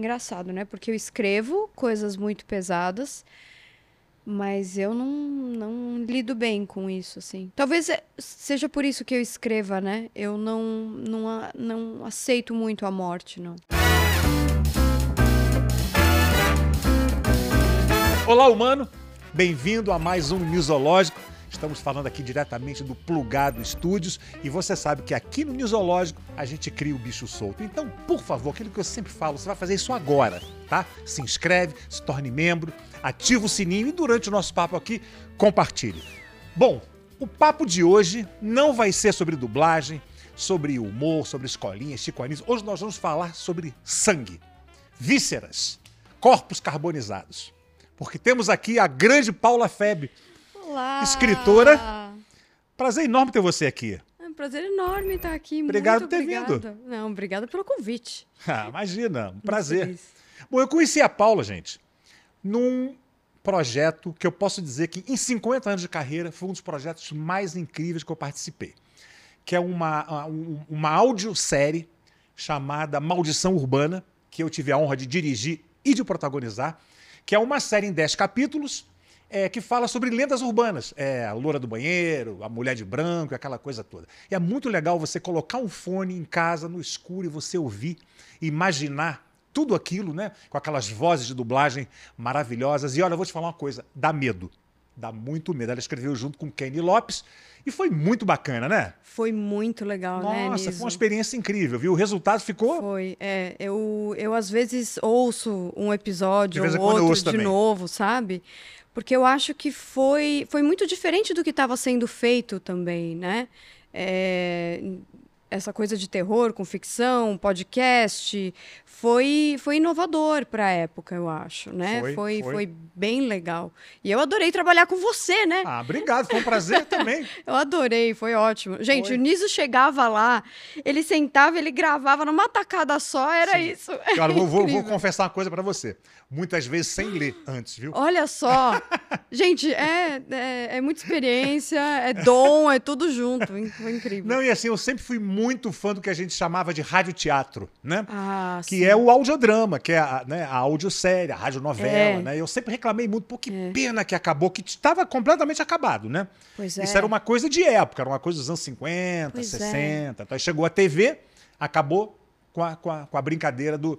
engraçado, né? Porque eu escrevo coisas muito pesadas, mas eu não, não lido bem com isso, assim. Talvez é- seja por isso que eu escreva, né? Eu não, não, não aceito muito a morte, não. Olá, humano! Bem-vindo a mais um Newsológico. Estamos falando aqui diretamente do Plugado Estúdios e você sabe que aqui no Newsológico a gente cria o bicho solto. Então, por favor, aquilo que eu sempre falo, você vai fazer isso agora, tá? Se inscreve, se torne membro, ativa o sininho e durante o nosso papo aqui, compartilhe. Bom, o papo de hoje não vai ser sobre dublagem, sobre humor, sobre escolinhas, Chico Anísio. Hoje nós vamos falar sobre sangue, vísceras, corpos carbonizados. Porque temos aqui a grande Paula Feb. Olá! Escritora. Prazer enorme ter você aqui. É um prazer enorme estar aqui. Obrigado muito por ter vindo. Não, obrigada pelo convite. Ah, imagina, um prazer. Bom, eu conheci a Paula, gente, num projeto que eu posso dizer que em 50 anos de carreira foi um dos projetos mais incríveis que eu participei. Que é uma, um- uma audiosérie chamada Maldição Urbana, que eu tive a honra de dirigir e de protagonizar, que é uma série em 10 capítulos é, que fala sobre lendas urbanas. É, a loura do banheiro, a mulher de branco, aquela coisa toda. E é muito legal você colocar um fone em casa, no escuro, e você ouvir, imaginar tudo aquilo, né? Com aquelas vozes de dublagem maravilhosas. E olha, eu vou te falar uma coisa: dá medo. Dá muito medo. Ela escreveu junto com Kenny Lopes e foi muito bacana, né? Foi muito legal, né, Nossa, foi uma experiência incrível, viu? O resultado ficou. Foi, é, eu, eu às vezes ouço um episódio ou outro de também. novo, sabe? Porque eu acho que foi, foi muito diferente do que estava sendo feito também, né? É, essa coisa de terror com ficção, podcast, foi, foi inovador para a época, eu acho, né? Foi, foi, foi. foi bem legal. E eu adorei trabalhar com você, né? Ah, obrigado, foi um prazer também. Eu adorei, foi ótimo. Gente, Foi. o Niso chegava lá, ele sentava, ele gravava numa tacada só, era Sim. isso. Olha, vou, vou- vou confessar uma coisa pra você. Muitas vezes sem ler antes, viu? Olha só. Gente, é, é, é muita experiência, é dom, é tudo junto. Foi incrível. Não, e assim, eu sempre fui muito fã do que a gente chamava de radioteatro, né? Ah, que sim. é o audiodrama, que é a, né, a audiosérie, a radionovela, É. né? Eu sempre reclamei muito, pô, que pena que acabou, que estava completamente acabado, né? Pois é. Isso era uma coisa de época, era uma coisa dos anos 50, Pois é. 60. Então aí chegou a TV, acabou com a, com a, com a brincadeira do,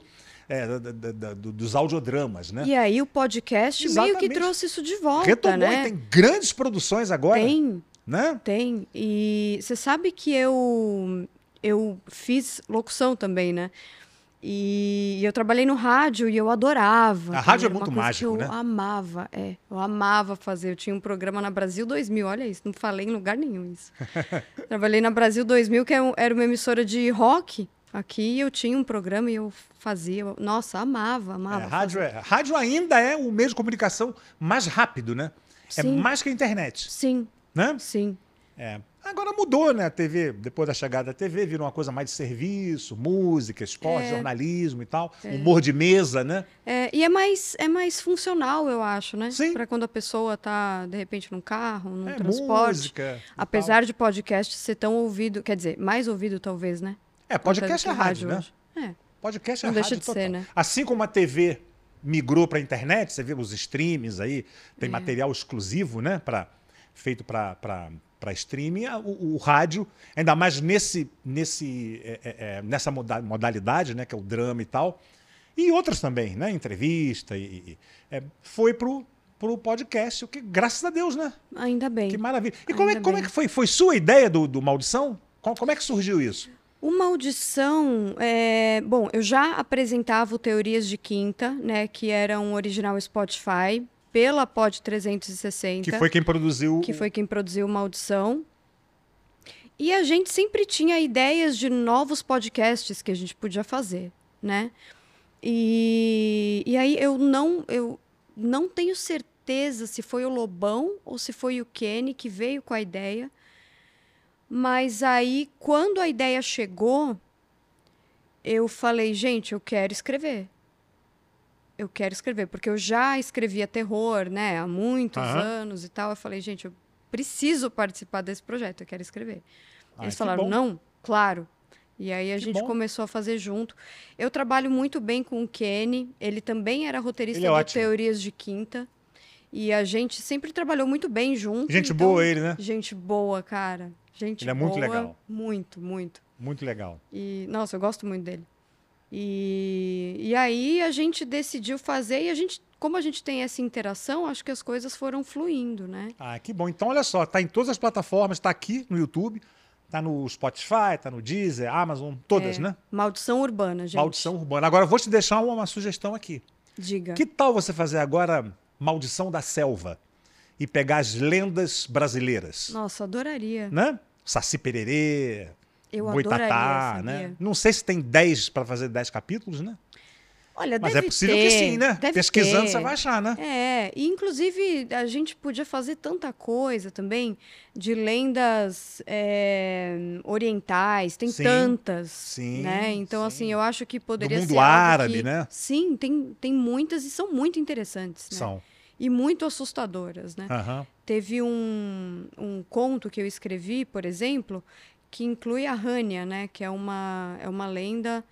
é, da- da- da- do- dos audiodramas, né? E aí o podcast meio que Exatamente. trouxe isso de volta, Retomou né? e tem grandes produções agora, Tem, né? tem. E você sabe que eu, eu fiz locução também, né? E eu trabalhei no rádio e eu adorava. A rádio é muito mágico, que né? Eu amava, é. Eu amava fazer. Eu tinha um programa na Brasil 2000, olha isso, não falei em lugar nenhum isso. trabalhei na Brasil 2000, que é era uma emissora de rock aqui, eu tinha um programa e eu fazia. eu- Nossa, amava, amava. É, rádio, é, rádio ainda é o meio de comunicação mais rápido, né? É Sim. mais que a internet, Sim, né? sim. É. Agora mudou, né? A TV, depois da chegada da TV, virou uma coisa mais de serviço, música, esporte, É. jornalismo e tal. Humor de mesa, né? É, e é mais, é mais funcional, eu acho, né? Sim. Para quando a pessoa tá, de repente, num carro, num É, transporte. música. Apesar de podcast ser tão ouvido, quer dizer, mais ouvido talvez, né? tal. É, podcast é rádio, né? hoje. É. Podcast é Não rádio deixa de total. ser, né? Assim como a TV migrou para a internet, você vê os streams aí, tem É. material exclusivo, né? Pra, feito para streaming. O, o rádio, ainda mais nesse, nesse, é, é, é, nessa moda- modalidade, né? Que é o drama e tal. E outras também, né? Entrevista e, e- é, foi pro pro podcast, o que graças a Deus, né? Ainda bem. Que maravilha. E como é, como é que foi? Foi sua ideia do, do Maldição? Como, como é que surgiu isso? Uma audição, é, bom, eu já apresentava o Teorias de Quinta, né, que era um original Spotify, pela Pod 360. Que foi quem produziu. que foi quem produziu uma audição. E a gente sempre tinha ideias de novos podcasts que a gente podia fazer, né? E, e aí eu não, eu não tenho certeza se foi o Lobão ou se foi o Kenny que veio com a ideia. Mas aí, quando a ideia chegou, eu falei, gente, eu quero escrever. Eu quero escrever, porque eu já escrevia terror, né, há muitos Aham. anos e tal. Eu falei, gente, eu preciso participar desse projeto, eu quero escrever. Ai, Eles falaram, bom. não, claro. E aí a Que gente bom. começou a fazer junto. Eu trabalho muito bem com o Kenny, ele também era roteirista Ele é ótimo. Teorias de Quinta. E a gente sempre trabalhou muito bem junto. Gente então- boa ele, né? Gente boa, cara. Gente Ele é muito boa, legal. Muito, muito. Muito legal. E, nossa, eu gosto muito dele. E, e aí a gente decidiu fazer e a gente, como a gente tem essa interação, acho que as coisas foram fluindo, né? Ah, que bom. Então, olha só, tá em todas as plataformas, tá aqui no YouTube, tá no Spotify, tá no Deezer, Amazon, todas, É, né? Maldição Urbana, gente. Maldição Urbana. Agora, eu vou te deixar uma, uma sugestão aqui. Diga. Que tal você fazer agora Maldição da Selva e pegar as lendas brasileiras, Nossa, adoraria. né? Saci Pererê, Eu Boitatá, adoraria, né? sabia? Não sei se tem 10 para fazer 10 capítulos, né? Olha, Mas é possível ter, que sim, né? Pesquisando ter. você vai achar, né? É, e inclusive a gente podia fazer tanta coisa também de lendas é, orientais, tem Sim, tantas, sim, né? Então sim. assim, eu acho que poderia mundo ser árabe, que- né? Sim, tem, tem muitas e são muito interessantes, né? São. E muito assustadoras, né? Aham. Teve um, um conto que eu escrevi, por exemplo, que inclui a Hania, né? Que é uma, é uma lenda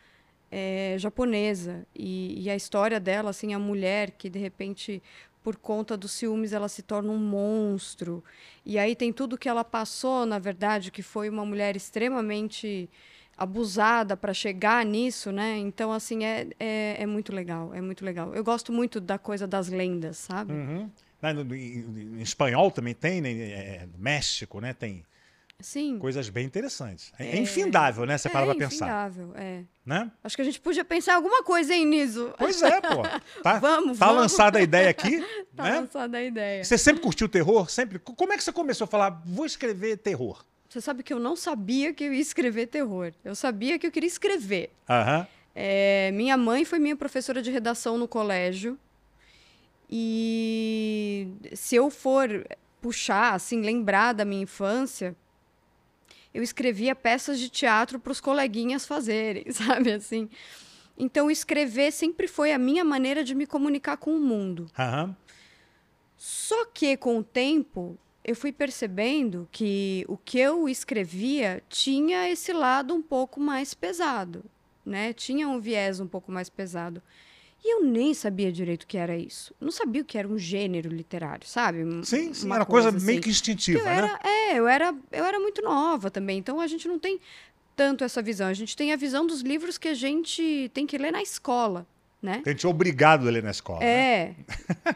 é, japonesa. E, e a história dela, assim, a mulher que, de repente, por conta dos ciúmes, ela se torna um monstro. E aí tem tudo que ela passou, na verdade, que foi uma mulher extremamente abusada para chegar nisso, né? Então, assim, é, é, é muito legal, é muito legal. Eu gosto muito da coisa das lendas, sabe? Uhum. Né, Em, espanhol também tem, né? É, no México, né? Tem Sim. coisas bem interessantes. É, é infindável, né? Você para é pra pensar, infindável, é. né? Acho que a gente podia pensar alguma coisa aí nisso. Pois é, pô. Tá, Vamos, tá vamos. lançada a ideia aqui, Tá né? lançada a ideia. Você sempre curtiu terror? Sempre? Como é que você começou a falar, vou escrever terror? Você sabe que eu não sabia que eu ia escrever terror. Eu sabia que eu queria escrever. Aham. É, minha mãe foi minha professora de redação no colégio. E se eu for puxar, assim, lembrar da minha infância, eu escrevia peças de teatro para os coleguinhas fazerem, sabe assim? Então, escrever sempre foi a minha maneira de me comunicar com o mundo. Aham. Só que com o tempo eu fui percebendo que o que eu escrevia tinha esse lado um pouco mais pesado, né? Tinha um viés um pouco mais pesado. E eu nem sabia direito o que era isso. Não sabia o que era um gênero literário, sabe? Sim, sim. uma Era coisa assim. meio que instintiva, eu né? era, é, eu era, eu era muito nova também, então a gente não tem tanto essa visão. A gente tem a visão dos livros que a gente tem que ler na escola, né? Que a gente é obrigado a ler na escola. né? É,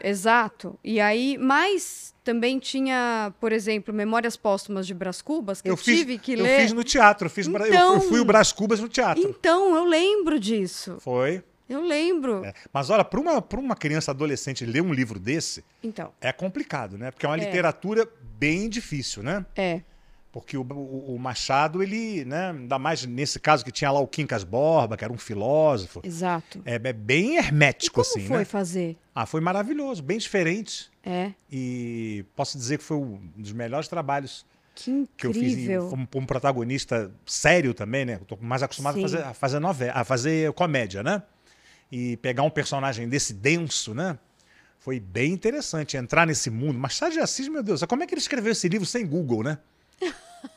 exato. E aí, mas também tinha, por exemplo, Memórias Póstumas de Brás Cubas, que eu, fiz, tive que eu ler. fiz no teatro. Eu, fiz, eu- Então- eu fui o Brás Cubas no teatro. Então, eu lembro disso. Foi. Eu lembro. É. Mas olha, para uma, pra uma criança adolescente ler um livro desse Então, é complicado, né? Porque é uma É. literatura bem difícil, né? é. Porque o, o- o Machado, ele, né? Ainda mais nesse caso que tinha lá o Quincas Borba, que era um filósofo. Exato. É, é bem E hermético, como assim, foi né? fazer? Ah, foi maravilhoso, bem diferente. É. E posso dizer que foi um dos melhores trabalhos Que que eu fiz como, como protagonista sério também, né? Eu tô mais acostumado a fazer, a fazer novela, a fazer comédia, né? E pegar um personagem desse denso, né? Foi bem interessante entrar nesse mundo. Machado de Assis, meu Deus, como é que ele escreveu esse livro sem Google, né?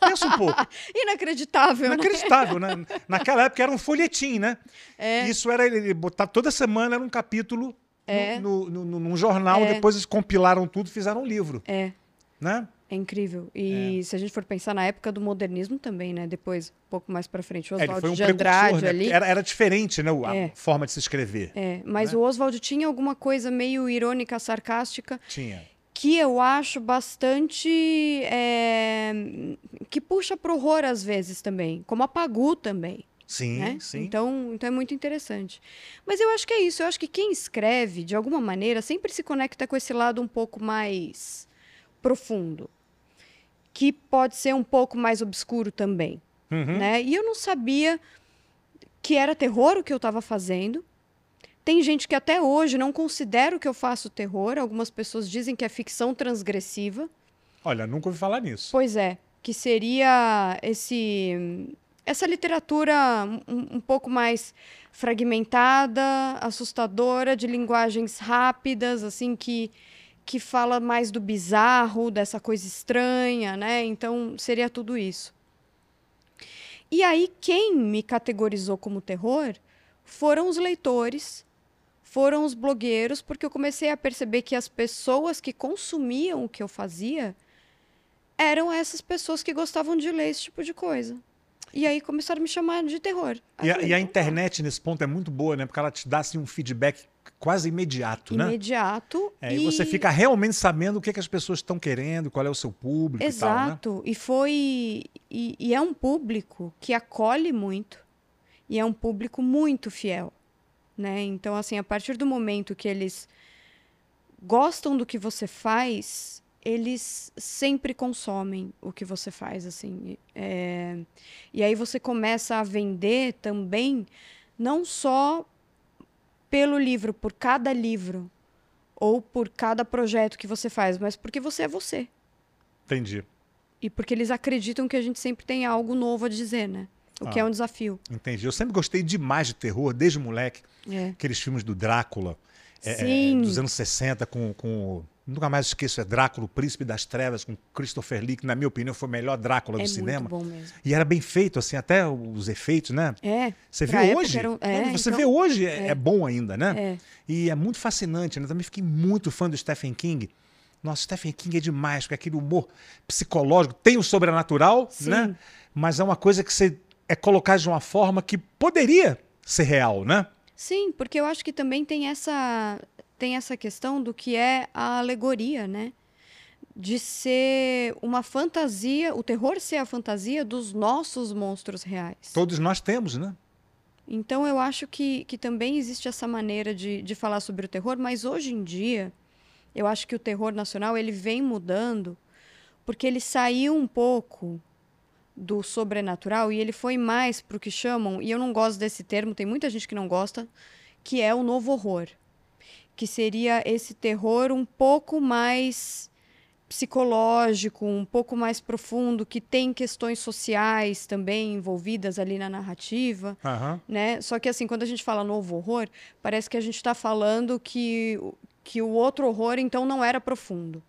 Pensa um pouco. Inacreditável, né? Inacreditável, né? Naquela época era um folhetim, né? É. Isso era ele botar toda semana era um capítulo É. no, no, no- num jornal, É. depois eles compilaram tudo e fizeram um livro, É. né? É incrível. E se a gente for pensar na época do modernismo também, né? Depois, um pouco mais pra frente, o É, Oswald foi um de Andrade né? ali. Era, era diferente, né? A É. forma de se escrever. É, mas né? o Oswald tinha alguma coisa meio irônica, sarcástica, Tinha. que eu acho bastante. é, que puxa pro horror às vezes também, como a Pagu também. Sim, né? sim. Então, então é muito interessante. Mas eu acho que é isso. Eu acho que quem escreve, de alguma maneira, sempre se conecta com esse lado um pouco mais profundo, que pode ser um pouco mais obscuro também. Uhum. Né? E eu não sabia que era terror o que eu estava fazendo. Tem gente que até hoje não considera o que eu faço terror. Algumas pessoas dizem que é ficção transgressiva. Olha, nunca ouvi falar nisso. Pois é, que seria esse essa literatura um, um pouco mais fragmentada, assustadora, de linguagens rápidas, assim que que fala mais do bizarro, dessa coisa estranha, né? Então seria tudo isso. E aí, quem me categorizou como terror foram os leitores, foram os blogueiros, porque eu comecei a perceber que as pessoas que consumiam o que eu fazia eram essas pessoas que gostavam de ler esse tipo de coisa. E aí começaram a me chamar de terror. E a, e a então internet nesse ponto é muito boa, né? Porque ela te dá assim, um feedback quase imediato, né? Imediato. É, e... você fica realmente sabendo o que, é que as pessoas estão querendo, qual é o seu público Exato. e tal, né? E foi... E, e é um público que acolhe muito. E é um público muito fiel, né? Então, assim, a partir do momento que eles gostam do que você faz, eles sempre consomem o que você faz, assim. É... E aí você começa a vender também, não só pelo livro, por cada livro, ou por cada projeto que você faz, mas porque você é você. Entendi. E porque eles acreditam que a gente sempre tem algo novo a dizer, né? O ah, que é um desafio. Entendi. Eu sempre gostei demais de terror, desde moleque. É. Aqueles filmes do Drácula, é, é, dos anos 60, com, com Nunca mais esqueço, é Drácula, o Príncipe das Trevas, com Christopher Lee, que na minha opinião foi o melhor Drácula é do cinema. Bom mesmo. E era bem feito, assim, até os efeitos, né? É. Você vê hoje. Um... É, você então... vê hoje, é, é, bom ainda, né? É. E é muito fascinante, né? Também fiquei muito fã do Stephen King. Nossa, Stephen King é demais, porque aquele humor psicológico tem o sobrenatural, Sim. né? Mas é uma coisa que você é colocado de uma forma que poderia ser real, né? Sim, porque eu acho que também tem essa tem essa questão do que é a alegoria, né? De ser uma fantasia, o terror ser a fantasia dos nossos monstros reais. Todos nós temos, né? Então eu acho que, que também existe essa maneira de, de falar sobre o terror, mas hoje em dia eu acho que o terror nacional ele vem mudando porque ele saiu um pouco do sobrenatural e ele foi mais para o que chamam, e eu não gosto desse termo, tem muita gente que não gosta, que é o novo horror que seria esse terror um pouco mais psicológico, um pouco mais profundo, que tem questões sociais também envolvidas ali na narrativa, uhum. né? Só que assim, quando a gente fala novo horror, parece que a gente está falando que, que o outro horror então não era profundo.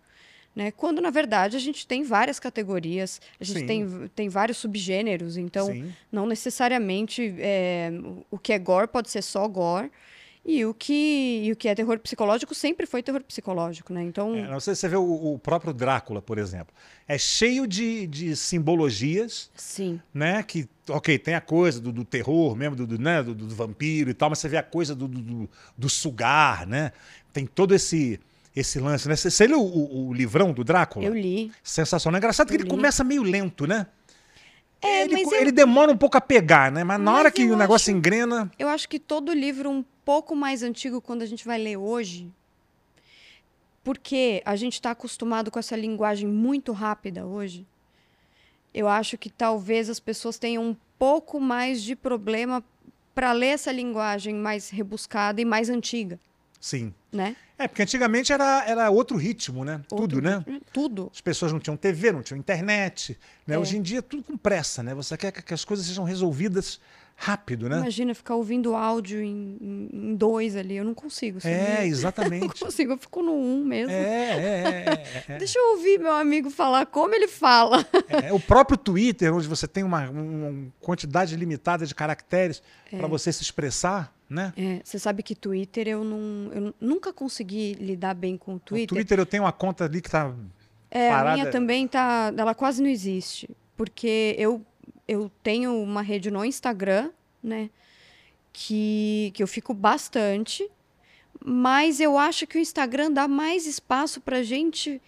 Né? Quando, na verdade, a gente tem várias categorias, a gente tem, tem vários subgêneros, então Sim. não necessariamente é, o que é gore pode ser só gore, e o que, e o que é terror psicológico sempre foi terror psicológico, né? Então. É, não sei se você vê o, o, próprio Drácula, por exemplo. É cheio de, de simbologias. Sim. Né? Que, ok, tem a coisa do, do terror mesmo, do, do, né? do, do, vampiro e tal, mas você vê a coisa do, do, do sugar, né? Tem todo esse esse lance, né? Você, você leu o, o, livrão do Drácula? Eu li. Sensacional. É engraçado que ele começa meio lento, né? É, ele, ele eu... demora um pouco a pegar, né? Mas na mas hora que o negócio acho... engrena. Eu acho que todo livro um pouco mais antigo, quando a gente vai ler hoje, porque a gente está acostumado com essa linguagem muito rápida hoje, eu acho que talvez as pessoas tenham um pouco mais de problema para ler essa linguagem mais rebuscada e mais antiga. Sim. Né? É, porque antigamente era, era outro ritmo, né? Outro tudo, né? Tudo. As pessoas não tinham TV, não tinham internet. Né? É. Hoje em dia é tudo com pressa, né? Você quer que as coisas sejam resolvidas rápido, né? Imagina ficar ouvindo áudio em, em, dois ali. Eu não consigo. Sabe? É, exatamente. Eu não consigo, eu fico no um mesmo. É, é, é, é. Deixa eu ouvir meu amigo falar como ele fala. É, o próprio Twitter, onde você tem uma, uma quantidade limitada de caracteres para você se expressar, né? É, você sabe que Twitter eu não, eu nunca consegui lidar bem com o Twitter. O Twitter eu tenho uma conta ali que está é, parada. a minha também tá, ela quase não existe, porque eu eu tenho uma rede no Instagram, né, que que eu fico bastante, mas eu acho que o Instagram dá mais espaço para gente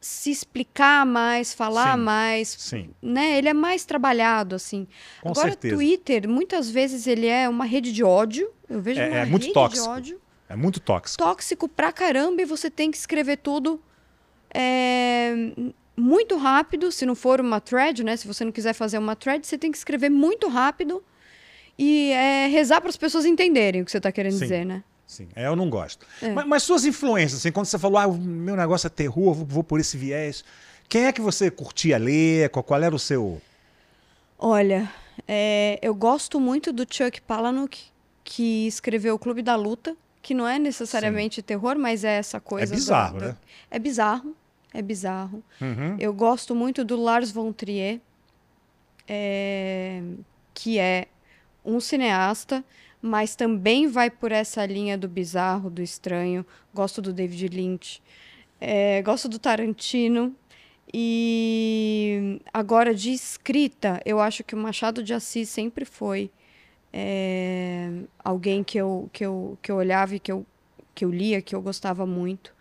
se explicar mais, falar Sim. mais, Sim. né? Ele é mais trabalhado assim. Com Agora certeza. Twitter, muitas vezes ele é uma rede de ódio. Eu vejo É- uma é muito rede tóxico. de ódio É muito tóxico. tóxico pra caramba e você tem que escrever tudo é, muito rápido. Se não for uma thread, né? Se você não quiser fazer uma thread, você tem que escrever muito rápido e é, rezar para as pessoas entenderem o que você está querendo Sim. dizer, né? Sim, é, eu não gosto. É. Mas, mas suas influências, assim, quando você falou, ah, o meu negócio é terror, vou, vou por esse viés. Quem é que você curtia ler? Qual, qual era o seu. Olha, é, eu gosto muito do Chuck Palahniuk, que escreveu o Clube da Luta, que não é necessariamente terror, mas é essa coisa. É bizarro, da- da- né? É bizarro, é bizarro. Uhum. Eu gosto muito do Lars von Trier. é, que é um cineasta, mas também vai por essa linha do bizarro, do estranho. Gosto do David Lynch, é, gosto do Tarantino. E agora de escrita, eu acho que o Machado de Assis sempre foi é, alguém que eu, que, eu, que eu olhava e que eu, que eu lia, que eu gostava muito.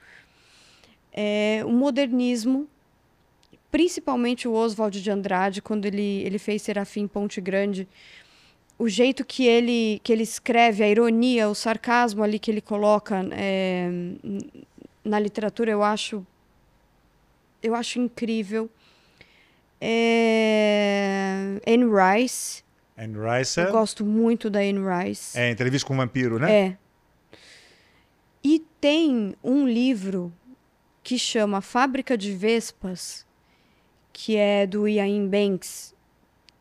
É, o modernismo, principalmente o Oswald de Andrade, quando ele, ele fez Serafim Ponte Grande, o jeito que ele, que ele escreve, a ironia, o sarcasmo ali que ele coloca é, na literatura, eu acho, eu acho incrível. É, Anne Rice, Anne Rice. eu gosto muito da Anne Rice. É, entrevista com o vampiro, né? É. E tem um livro que chama Fábrica de Vespas, que é do Ian Banks,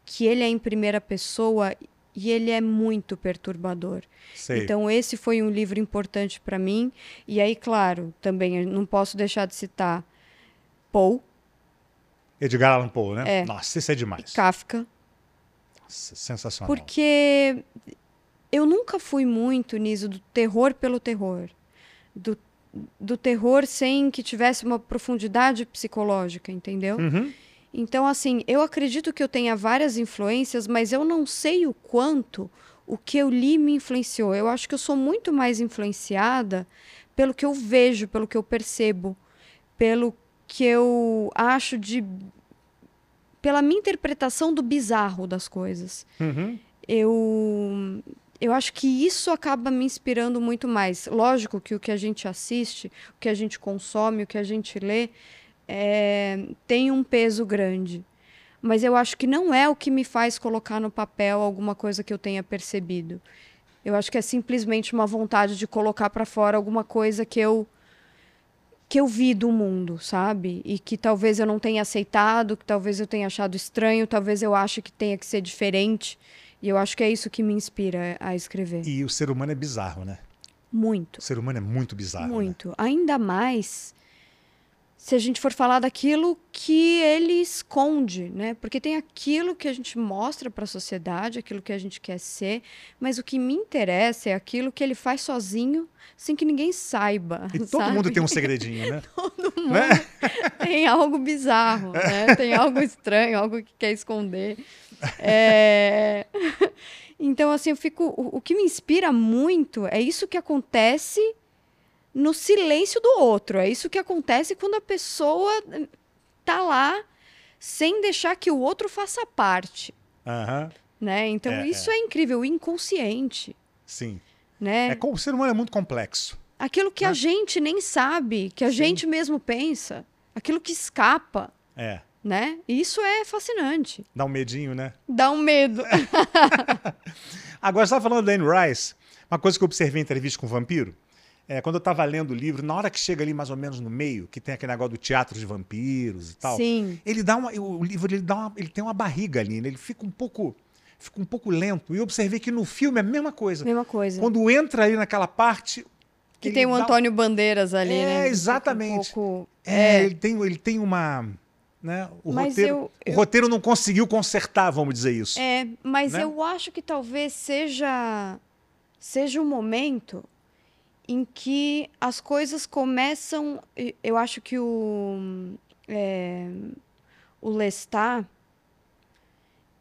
que ele é em primeira pessoa e ele é muito perturbador. Sei. Então esse foi um livro importante para mim. E aí, claro, também não posso deixar de citar Poe, Edgar Allan Poe, né? É. Nossa, isso é demais. Kafka, Nossa, sensacional. Porque eu nunca fui muito nisso do terror pelo terror. Do, do terror sem que tivesse uma profundidade psicológica, entendeu? Uhum. Então, assim, eu acredito que eu tenha várias influências, mas eu não sei o quanto o que eu li me influenciou. Eu acho que eu sou muito mais influenciada pelo que eu vejo, pelo que eu percebo, pelo que eu acho de. pela minha interpretação do bizarro das coisas. Uhum. Eu. Eu acho que isso acaba me inspirando muito mais. Lógico que o que a gente assiste, o que a gente consome, o que a gente lê, é, tem um peso grande. Mas eu acho que não é o que me faz colocar no papel alguma coisa que eu tenha percebido. Eu acho que é simplesmente uma vontade de colocar para fora alguma coisa que eu que eu vi do mundo, sabe? E que talvez eu não tenha aceitado, que talvez eu tenha achado estranho, talvez eu ache que tenha que ser diferente. E eu acho que é isso que me inspira a escrever. E o ser humano é bizarro, né? Muito. O ser humano é muito bizarro. né? Muito. Ainda mais se a gente for falar daquilo que ele esconde, né? Porque tem aquilo que a gente mostra para a sociedade, aquilo que a gente quer ser, mas o que me interessa é aquilo que ele faz sozinho, sem que ninguém saiba. E todo sabe? mundo tem um segredinho, né? Todo mundo Né? tem algo bizarro, né? Tem algo estranho, algo que quer esconder. É... Então, assim, eu fico. O, que me inspira muito é isso que acontece no silêncio do outro. É isso que acontece quando a pessoa eh, tá lá sem deixar que o outro faça parte. Aham, Né? Então, É, isso é. incrível, o inconsciente. sim. Né? É, o ser humano é muito complexo. Aquilo que né? a gente nem sabe, que a Sim. gente mesmo pensa, aquilo que escapa. É. né? E Isso é fascinante. Dá um medinho, né? Dá um medo. Agora, você estava falando da Anne Rice, uma coisa que eu observei em entrevista com o Vampiro, é, quando eu estava lendo o livro, na hora que chega ali mais ou menos no meio, que tem aquele negócio do teatro de vampiros e tal, Sim. ele dá uma, o livro ele dá uma- ele tem uma barriga ali, né? ele fica um pouco fica um pouco lento. E eu observei que no filme é a mesma coisa. Mesma coisa. Quando entra ali naquela parte que tem o dá- Antônio Bandeiras ali, É, né? exatamente. Um pouco... É, ele tem ele tem uma, né? O roteiro, eu- o eu- roteiro não conseguiu consertar, vamos dizer isso. É, mas Né? eu acho que talvez seja seja um momento em que as coisas começam. Eu acho que o é, o Lestat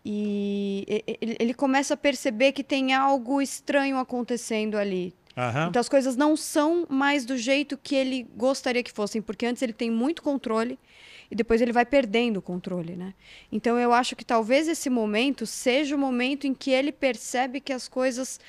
e ele, começa a perceber que tem algo estranho acontecendo ali. Aham. Então as coisas não são mais do jeito que ele gostaria que fossem, porque antes ele tem muito controle e depois ele vai perdendo o controle, né? Então eu acho que talvez esse momento seja o momento em que ele percebe que as coisas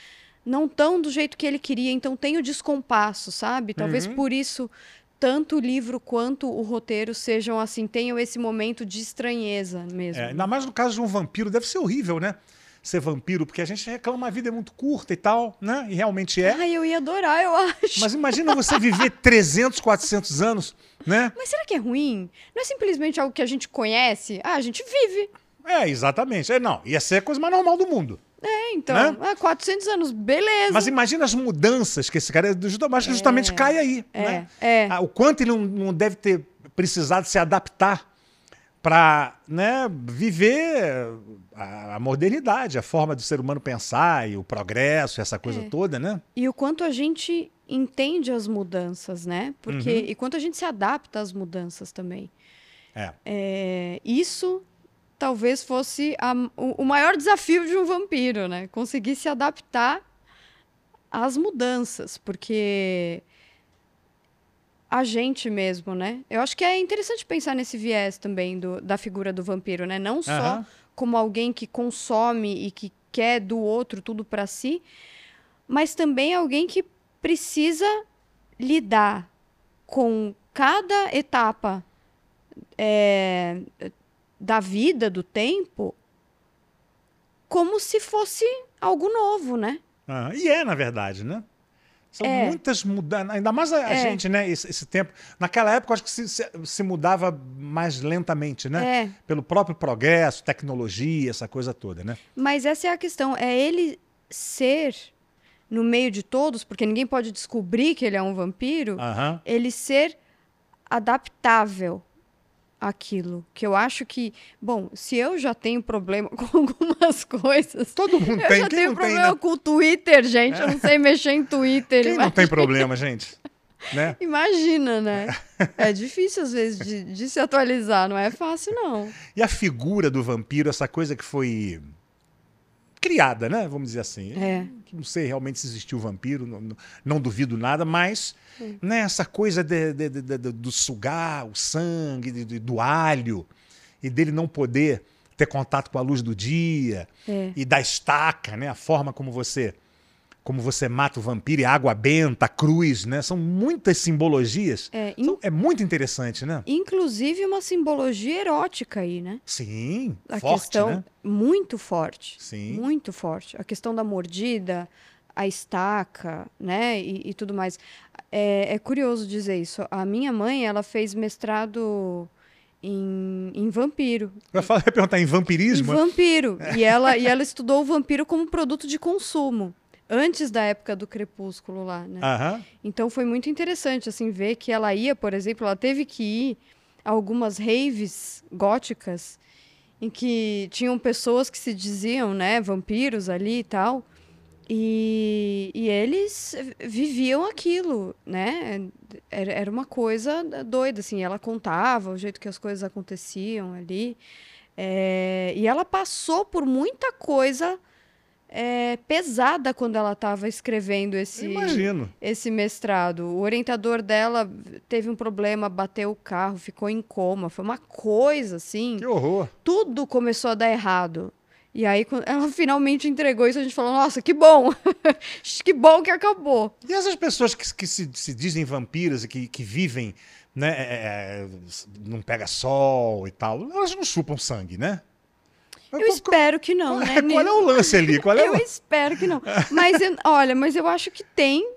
não estão do jeito que ele queria, então tem o descompasso, sabe? Talvez Uhum. por isso tanto o livro quanto o roteiro sejam assim, tenham esse momento de estranheza mesmo. É, ainda mais no caso de um vampiro, deve ser horrível, né? Ser vampiro, porque a gente reclama a vida é muito curta e tal, né? E realmente é. Ai, eu ia adorar, eu acho. Mas imagina você viver 300, 400 anos, né? Mas será que é ruim? Não é simplesmente algo que a gente conhece? Ah, a gente vive. É, exatamente. É, não, ia ser a coisa mais normal do mundo. É, então, Né? ah, 400 anos, beleza. Mas imagina as mudanças que esse cara mas que justamente cai aí, é, né? é. Ah, O quanto ele não, não deve ter precisado se adaptar para né, viver a, a, modernidade, a forma do ser humano pensar e o progresso, essa coisa É. toda, né? E o quanto a gente entende as mudanças, né? Porque Uhum. e quanto a gente se adapta às mudanças também. É. É, isso talvez fosse a- o, o maior desafio de um vampiro, né? Conseguir se adaptar às mudanças, porque a gente mesmo, né? Eu acho que é interessante pensar nesse viés também do- da figura do vampiro, né? Não só Aham. Como alguém que consome e que quer do outro tudo para si, mas também alguém que precisa lidar com cada etapa é, da vida, do tempo, como se fosse algo novo, né? Aham. E é, na verdade, né? São É. muitas mudanças, ainda mais a, É. gente, né? Esse, esse tempo. Naquela época, acho que se, se- se mudava mais lentamente, né? É, Pelo próprio progresso, tecnologia, essa coisa toda, né? mas essa é a questão, é ele ser no meio de todos, porque ninguém pode descobrir que ele é um vampiro, ele ser adaptável àquilo. Que eu acho que, bom, se eu já tenho problema com algumas coisas, Todo mundo eu tem. já Quem tenho não tem, problema né? com o Twitter, gente. Eu não sei mexer em Twitter. Quem não imagina- tem problema, gente? Né? Imagina, né? É difícil, às vezes, de, de se atualizar. Não é fácil, não. E a figura do vampiro, essa coisa que foi criada, né? Vamos dizer assim. É. Não sei realmente se existiu vampiro, não, não- duvido nada, mas né, essa coisa de- de- de- do sugar o sangue, do alho, e dele não poder ter contato com a luz do dia, É. e da estaca, né? A forma como você como você mata o vampiro, e água benta, cruz, né? São muitas simbologias. É, in- é muito interessante, né? Inclusive uma simbologia erótica aí, né? Sim, A forte, questão né? muito forte. Sim. Muito forte. A questão da mordida, a estaca, né? E, e tudo mais. É, é curioso dizer isso. A minha mãe, ela fez mestrado em, em vampiro. Vai falar, vai perguntar em Em vampirismo? vampiro. E ela, e ela estudou o vampiro como produto de consumo. Antes da época do crepúsculo lá, né? Aham. Então foi muito interessante assim ver que ela ia, por exemplo, ela teve que ir a algumas raves góticas em que tinham pessoas que se diziam, né, vampiros ali e tal. E, e eles viviam aquilo, né? Era, era uma coisa doida, assim. Ela contava o jeito que as coisas aconteciam ali. É, e ela passou por muita coisa é, pesada quando ela estava escrevendo esse, Imagino. esse mestrado. O orientador dela teve um problema, bateu o carro, ficou em coma. Foi uma coisa assim. Que horror. Tudo começou a dar errado. E aí, quando ela finalmente entregou isso, a gente falou: Nossa, que bom! que bom que acabou. E essas pessoas que, que se, se dizem vampiras e que, que vivem, né, é, é, não pega sol e tal, elas não chupam sangue, né? Eu espero que não, qual, né? qual é o lance ali? Qual é Eu o... espero que não. Mas, eu- olha, mas eu acho que tem.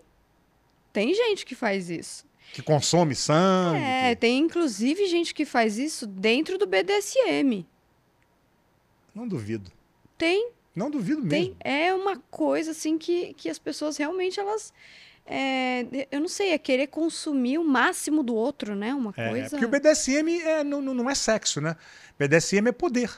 Tem gente que faz isso. Que consome sangue? É, que- tem inclusive gente que faz isso dentro do BDSM. Não duvido. Tem, Não duvido mesmo. tem. É uma coisa assim que, que as pessoas realmente elas. é, eu não sei, é querer consumir o máximo do outro, né? Uma É, coisa. porque o BDSM é, não não é sexo, né? BDSM é poder,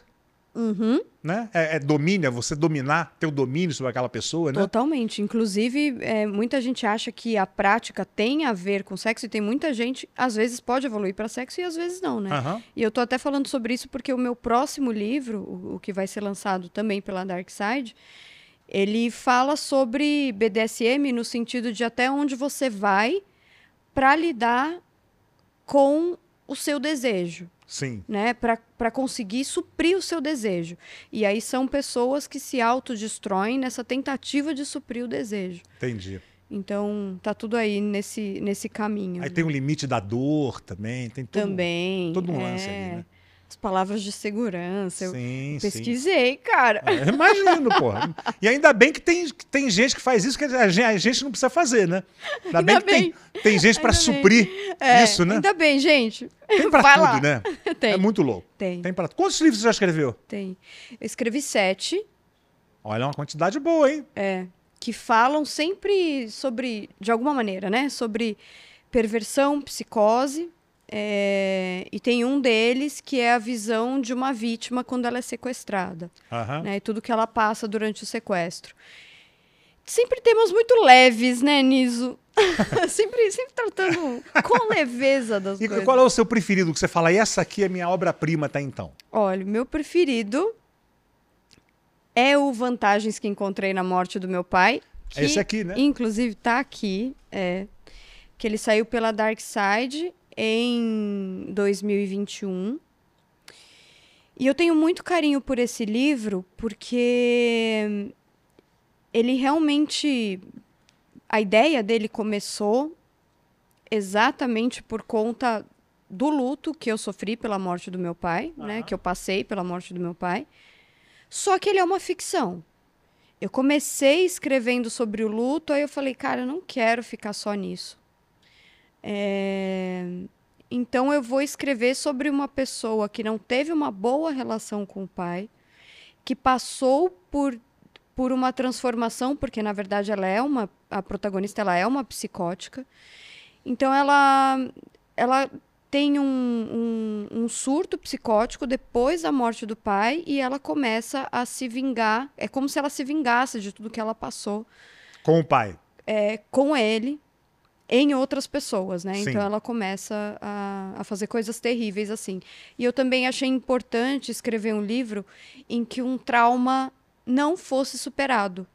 Uhum, né? É, é domínio, é você dominar, ter o domínio sobre aquela pessoa, né? totalmente. Inclusive, é, muita gente acha que a prática tem a ver com sexo e tem muita gente, às vezes, pode evoluir para sexo e às vezes não, né? Aham. E eu tô até falando sobre isso porque o meu próximo livro, o, o que vai ser lançado também pela Dark Side, ele fala sobre BDSM no sentido de até onde você vai para lidar com o seu desejo, Sim. né? Para conseguir suprir o seu desejo. E aí são pessoas que se autodestroem nessa tentativa de suprir o desejo. Entendi. Então, tá tudo aí nesse, nesse caminho. Aí né? tem o limite da dor também. Tem todo, Também. todo um lance é. ali, né? As palavras de segurança. Eu Sim, sim. pesquisei, cara. É, imagino, porra. E ainda bem que tem, que tem gente que faz isso que a gente, a gente não precisa fazer, né? Ainda, bem que tem, tem gente para Ainda bem. suprir É, isso, né? Ainda bem, gente. Tem pra Vai tudo, lá. né? Tem. É muito louco. Tem, Tem pra... Quantos livros você já escreveu? tem. Eu escrevi sete, Olha, é uma quantidade boa, hein? que falam sempre sobre, de alguma maneira, né? Sobre perversão, psicose É, e tem um deles que é a visão de uma vítima quando ela é sequestrada. Aham. Né, e tudo que ela passa durante o sequestro. Sempre temas muito leves, né, Niso? sempre, sempre tratando com leveza das E coisas. qual é o seu preferido que você fala? E essa aqui é minha obra-prima até então. Olha, o meu preferido é o Vantagens que Encontrei na Morte do Meu Pai. Que, É esse aqui, né? Inclusive, tá aqui. É, que ele saiu pela Dark Side em 2021. E eu tenho muito carinho por esse livro, porque ele realmente. A ideia dele começou exatamente por conta do luto que eu sofri pela morte do meu pai, né? Aham. Que eu passei pela morte do meu pai. Só que ele é uma ficção. Eu comecei escrevendo sobre o luto, aí eu falei, cara, eu não quero ficar só nisso. É, Então eu vou escrever sobre uma pessoa que não teve uma boa relação com o pai, que passou por, por uma transformação, porque na verdade ela é uma. A protagonista ela é uma psicótica. Então ela, ela tem um, um, um surto psicótico depois da morte do pai e ela começa a se vingar. É como se ela se vingasse de tudo que ela passou Com o pai. é, com ele em outras pessoas, né? Sim. Então ela começa a, a fazer coisas terríveis assim. E eu também achei importante escrever um livro em que um trauma não fosse superado.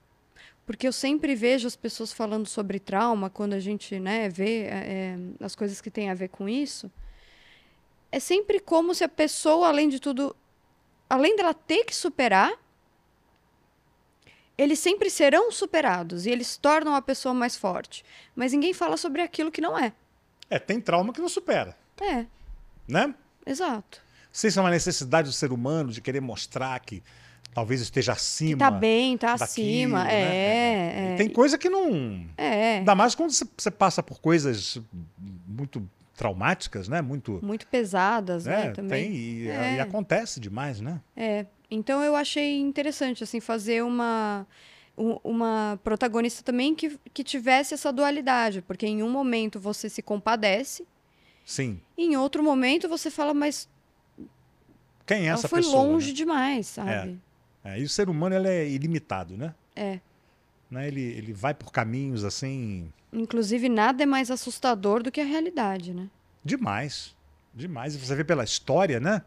Porque eu sempre vejo as pessoas falando sobre trauma quando a gente né, vê é, é, as coisas que têm a ver com isso. É sempre como se a pessoa, além de tudo, além dela ter que superar, eles sempre serão superados e eles tornam a pessoa mais forte. Mas ninguém fala sobre aquilo que não é. É, tem trauma que não supera, É, né? exato. Se isso é uma necessidade do ser humano de querer mostrar que talvez esteja acima. Tá bem, tá daquilo, acima. né? É, é. Tem coisa que não. É, Ainda mais quando você- passa por coisas muito traumáticas, né? Muito. muito pesadas, né, né? também. Tem, e, É. e acontece demais, né? É. Então eu achei interessante assim fazer uma uma protagonista também que, que tivesse essa dualidade, porque em um momento você se compadece, Sim. em outro momento você fala, mas Quem é ela essa foi pessoa? longe né? demais, sabe? É, e o ser humano ele é ilimitado, né? É. né? Ele, ele vai por caminhos assim. Inclusive nada é mais assustador do que a realidade, né? Demais. Demais. E você vê pela história, né?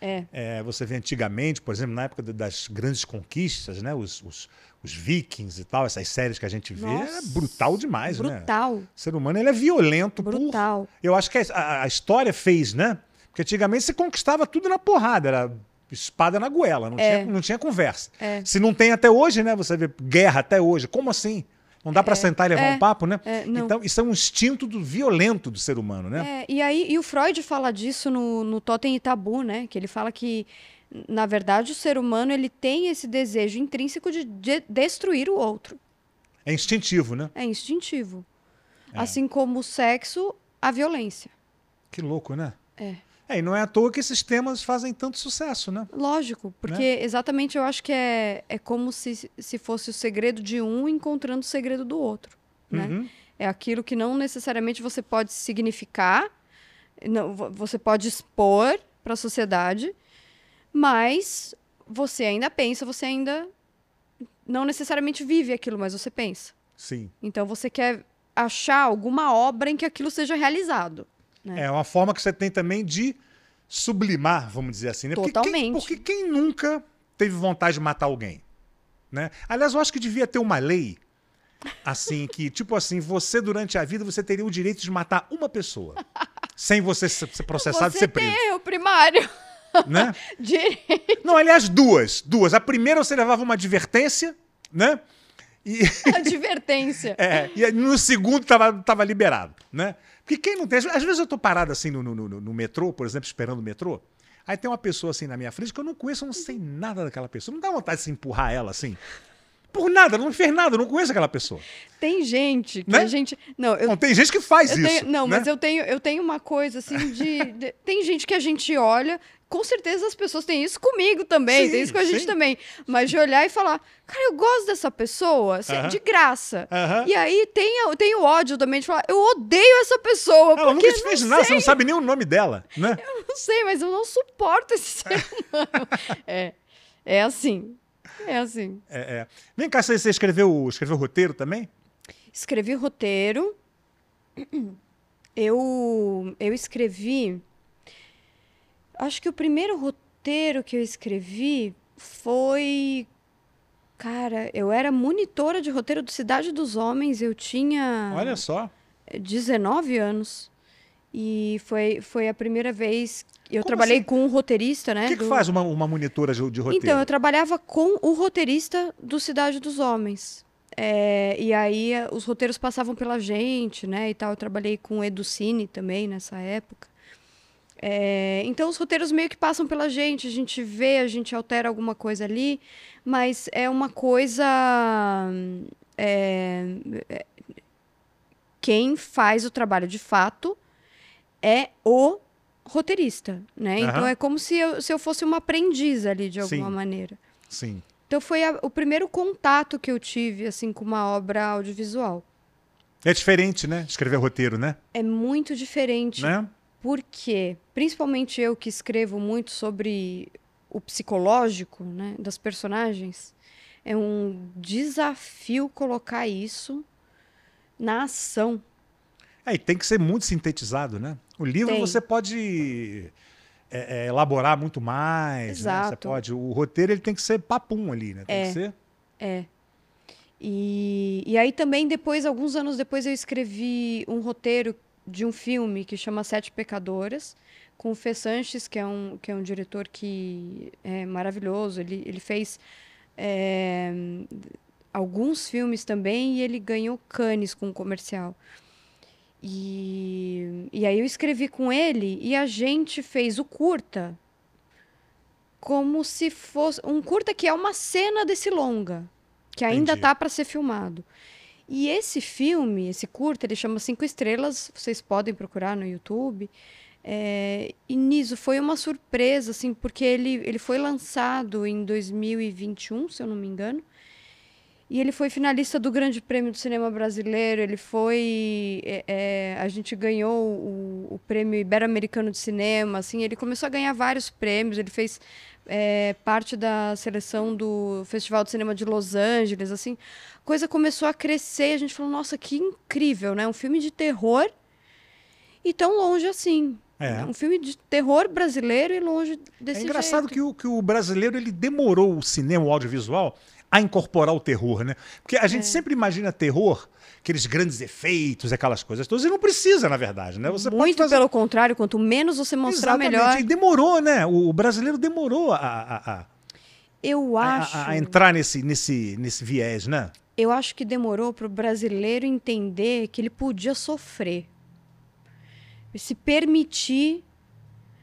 É. É, você vê antigamente, por exemplo, na época da- das grandes conquistas, né? Os, os, os vikings e tal, essas séries que a gente vê, é Nossa. brutal demais, né? Brutal, O ser humano ele é violento por. brutal. Eu acho que a, a- a história fez, né? Porque antigamente você conquistava tudo na porrada, era espada na goela, não, É. tinha, não tinha conversa. É. Se não tem até hoje, né? Você vê guerra até hoje. Como assim? Não dá pra sentar e levar é, um papo, né? é, então, isso é um instinto do violento do ser humano, né? É, e aí, e o Freud fala disso no, no Totem e Tabu, né? Que ele fala que, na verdade, o ser humano ele tem esse desejo intrínseco de, de destruir o outro. É instintivo, né? É instintivo. É. Assim como o sexo, a violência. Que louco, né? É. É, e não é à toa que esses temas fazem tanto sucesso, né? Lógico, porque exatamente eu acho que é, é como se, se fosse o segredo de um encontrando o segredo do outro. Né? Uhum. É aquilo que não necessariamente você pode significar, não, vo- você pode expor para a sociedade, mas você ainda pensa, você ainda não necessariamente vive aquilo, mas você pensa. Sim. Então você quer achar alguma obra em que aquilo seja realizado. Né? É uma forma que você tem também de sublimar, vamos dizer assim, né? Porque quem- Totalmente. Porque quem, nunca teve vontade de matar alguém? Né? Aliás, eu acho que devia ter uma lei assim que, tipo assim, você durante a vida você teria o direito de matar uma pessoa. sem você ser ser processado e você ser tem preso. erro primário. Né? Direito. Não, aliás, duas. Duas. A primeira você levava uma advertência, né? E, Advertência. é, e no segundo tava, tava liberado, né? Porque quem não tem. Às vezes eu tô parado assim no, no, no- no metrô, por exemplo, esperando o metrô. Aí tem uma pessoa assim na minha frente que eu não conheço, eu não sei nada daquela pessoa. Não dá vontade de se empurrar ela assim. Por nada, não fez nada, eu não conheço aquela pessoa. Tem gente que Né? a gente. Não, eu Não, tem gente que faz Eu isso. tenho- não, né? mas eu tenho, eu tenho uma coisa assim de- Tem gente que a gente olha, com certeza as pessoas têm isso comigo também, Sim, tem isso com a gente sim. também. Mas de olhar e falar, cara, eu gosto dessa pessoa, assim, Aham. de graça. Aham. E aí tem, tem o ódio também de falar, eu odeio essa pessoa. Ela porque nunca te fez não nada, você não sabe nem o nome dela, né? Eu não sei, mas eu não suporto esse ser humano. é, é assim. É assim. É, é. Vem cá, você, você escreveu, escreveu roteiro também? Escrevi roteiro. Eu, eu escrevi. Acho que o primeiro roteiro que eu escrevi foi. Cara, eu era monitora de roteiro do Cidade dos Homens. Eu tinha Olha só. 19 anos. E foi, foi a primeira vez. Eu Como trabalhei assim? com um roteirista, né? O que, que do- faz uma, uma monitora de, de roteiro? então, eu trabalhava com o roteirista do Cidade dos Homens. É, e aí eh, os roteiros passavam pela gente, né? E tal. Eu trabalhei com o Educine também nessa época. É, então os roteiros meio que passam pela gente, a gente vê, a gente altera alguma coisa ali, mas é uma coisa. é, é, quem faz o trabalho de fato é o roteirista, né? Então Aham. é como se eu, se eu fosse uma aprendiz ali de alguma Sim. maneira. Sim. Então foi a- o primeiro contato que eu tive assim com uma obra audiovisual. É diferente, né? Escrever roteiro, né? É muito diferente né? Porque, principalmente eu que escrevo muito sobre o psicológico né, das personagens, é um desafio colocar isso na ação. É, e tem que ser muito sintetizado, né? O livro Tem. você pode é, é, elaborar muito mais, né? Você Exato. pode. O roteiro ele tem que ser papum ali, né? Tem É. que ser. É. E, e aí também depois, alguns anos depois, eu escrevi um roteiro de um filme que chama Sete Pecadoras, com o Fê Sanches, que é um, que é um diretor que é maravilhoso. Ele, ele fez é, alguns filmes também e ele ganhou Cannes com o comercial. E, e aí eu escrevi com ele e a gente fez o curta como se fosse um curta que é uma cena desse longa, que ainda Entendi. tá para ser filmado. E esse filme, esse curta, ele chama Cinco Estrelas, vocês podem procurar no YouTube. É, e nisso foi uma surpresa, assim, porque ele, ele foi lançado em 2021, se eu não me engano. E ele foi finalista do Grande Prêmio do Cinema Brasileiro. Ele foi. é, é, a gente ganhou o, o Prêmio Ibero-Americano de Cinema. Assim, ele começou a ganhar vários prêmios. Ele fez é, parte da seleção do Festival de Cinema de Los Angeles. Assim, a coisa começou a crescer. A gente falou: nossa, que incrível, né? Um filme de terror e tão longe assim. É. Um filme de terror brasileiro e longe desse É engraçado jeito. que o, que o brasileiro ele demorou o cinema, o audiovisual, a incorporar o terror, né? Porque a gente É. sempre imagina terror, aqueles grandes efeitos, aquelas coisas todas, e não precisa, na verdade, né? Você Muito fazer... pelo contrário, quanto menos você mostrar, Exatamente. melhor. E demorou, né? O, brasileiro demorou a, a- a- Eu acho. a- a entrar nesse, nesse, nesse viés, né? Eu acho que demorou para o brasileiro entender que ele podia sofrer. Se permitir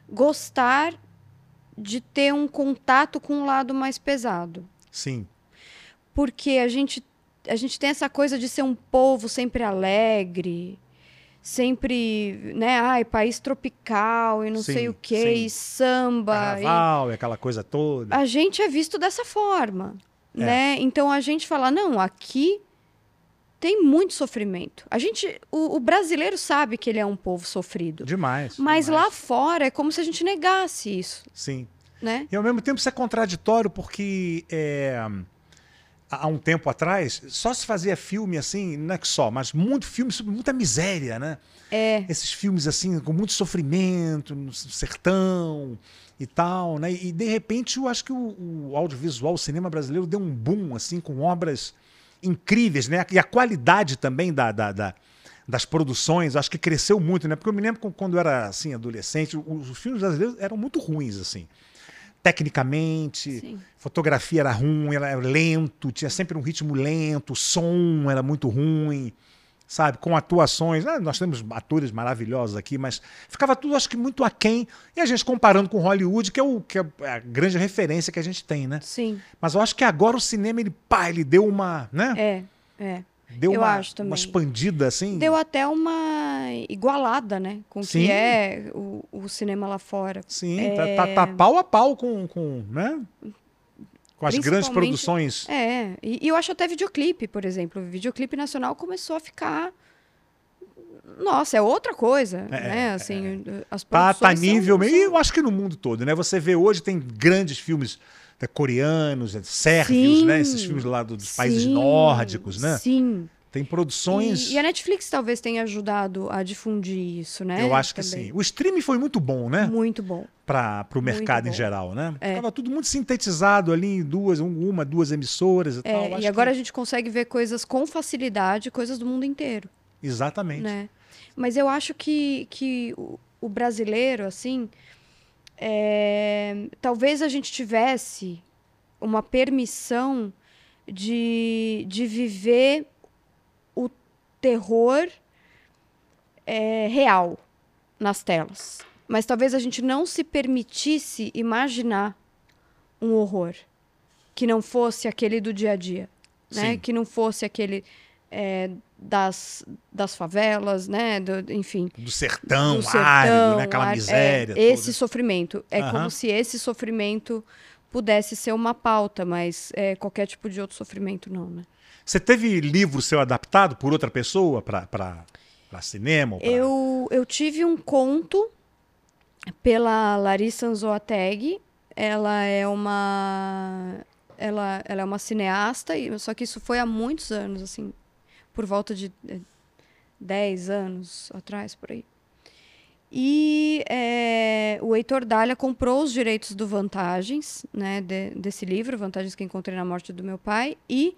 gostar de ter um contato com um lado mais pesado. Sim. Porque a gente, a gente tem essa coisa de ser um povo sempre alegre, sempre, né? Ai, país tropical e não Sim, sei o quê, sim. e samba. e- Carnaval, e aquela coisa toda. a gente é visto dessa forma, É. né? Então a gente fala, não, aqui tem muito sofrimento. A gente, o, o brasileiro sabe que ele é um povo sofrido, Demais. mas demais. lá fora é como se a gente negasse isso, Sim. né? E ao mesmo tempo isso é contraditório, porque é, há um tempo atrás só se fazia filme assim, não é que só, mas muito filme sobre muita miséria, né? É, Esses filmes assim, com muito sofrimento, no sertão e tal, né? E de repente eu acho que o, o audiovisual, o cinema brasileiro deu um boom, assim, com obras incríveis, né? E a qualidade também da, da- da- das produções, acho que cresceu muito, né? Porque eu me lembro quando eu era, assim, adolescente, os, os filmes brasileiros eram muito ruins, assim. Tecnicamente, Sim. fotografia era ruim, era lento, tinha sempre um ritmo lento, o som era muito ruim, sabe? Com atuações. né? Nós temos atores maravilhosos aqui, mas ficava tudo, acho que, muito aquém. E a gente comparando com Hollywood, que é, o, que é a grande referência que a gente tem, né? sim, Mas eu acho que agora o cinema, ele, pá, ele deu uma. Né? é, é. Deu Eu uma, acho também. uma expandida assim. Deu até uma igualada, né? Com o Sim. que é o, o cinema lá fora. Sim, É. tá, tá, tá pau a pau com, com, né? com as grandes produções. É, e, e eu acho até videoclipe, por exemplo. O videoclipe nacional começou a ficar. Nossa, é outra coisa, É, né? Assim, as Tá, produções tá são- nível. são- E eu acho que no mundo todo, né? Você vê hoje, tem grandes filmes coreanos, né, sérvios, Sim. né? Esses filmes lá do- dos países Sim, nórdicos, né? Sim. Tem produções. E, e a Netflix talvez tenha ajudado a difundir isso, né? eu acho que Também. sim. O streaming foi muito bom, né? Muito bom. Para o mercado em geral, né? É. Ficava tudo muito sintetizado ali em duas, um- uma, duas emissoras e É, tal. e agora que- a gente consegue ver coisas com facilidade, coisas do mundo inteiro. Exatamente. né? Mas eu acho que, que o, o brasileiro, assim, é, talvez a gente tivesse uma permissão de, de viver o terror é, real nas telas. Mas talvez a gente não se permitisse imaginar um horror que não fosse aquele do dia a dia, né? Sim. Que não fosse aquele é, das, das favelas, né? Do- enfim, Do sertão, do sertão, árido, né? Aquela ar- é, miséria. esse toda. sofrimento. É Aham. como se esse sofrimento pudesse ser uma pauta, mas é, qualquer tipo de outro sofrimento não, né? Você teve livro seu adaptado por outra pessoa para cinema? pra- Eu, eu tive um conto pela Larissa Anzoateg. Ela é uma ela, ela é uma cineasta, e- só que isso foi há muitos anos, assim, por volta de eh, 10 anos atrás, por aí. E eh, o Heitor Dália comprou os direitos do Vantagens, né, de- desse livro, Vantagens que Encontrei na Morte do Meu Pai, e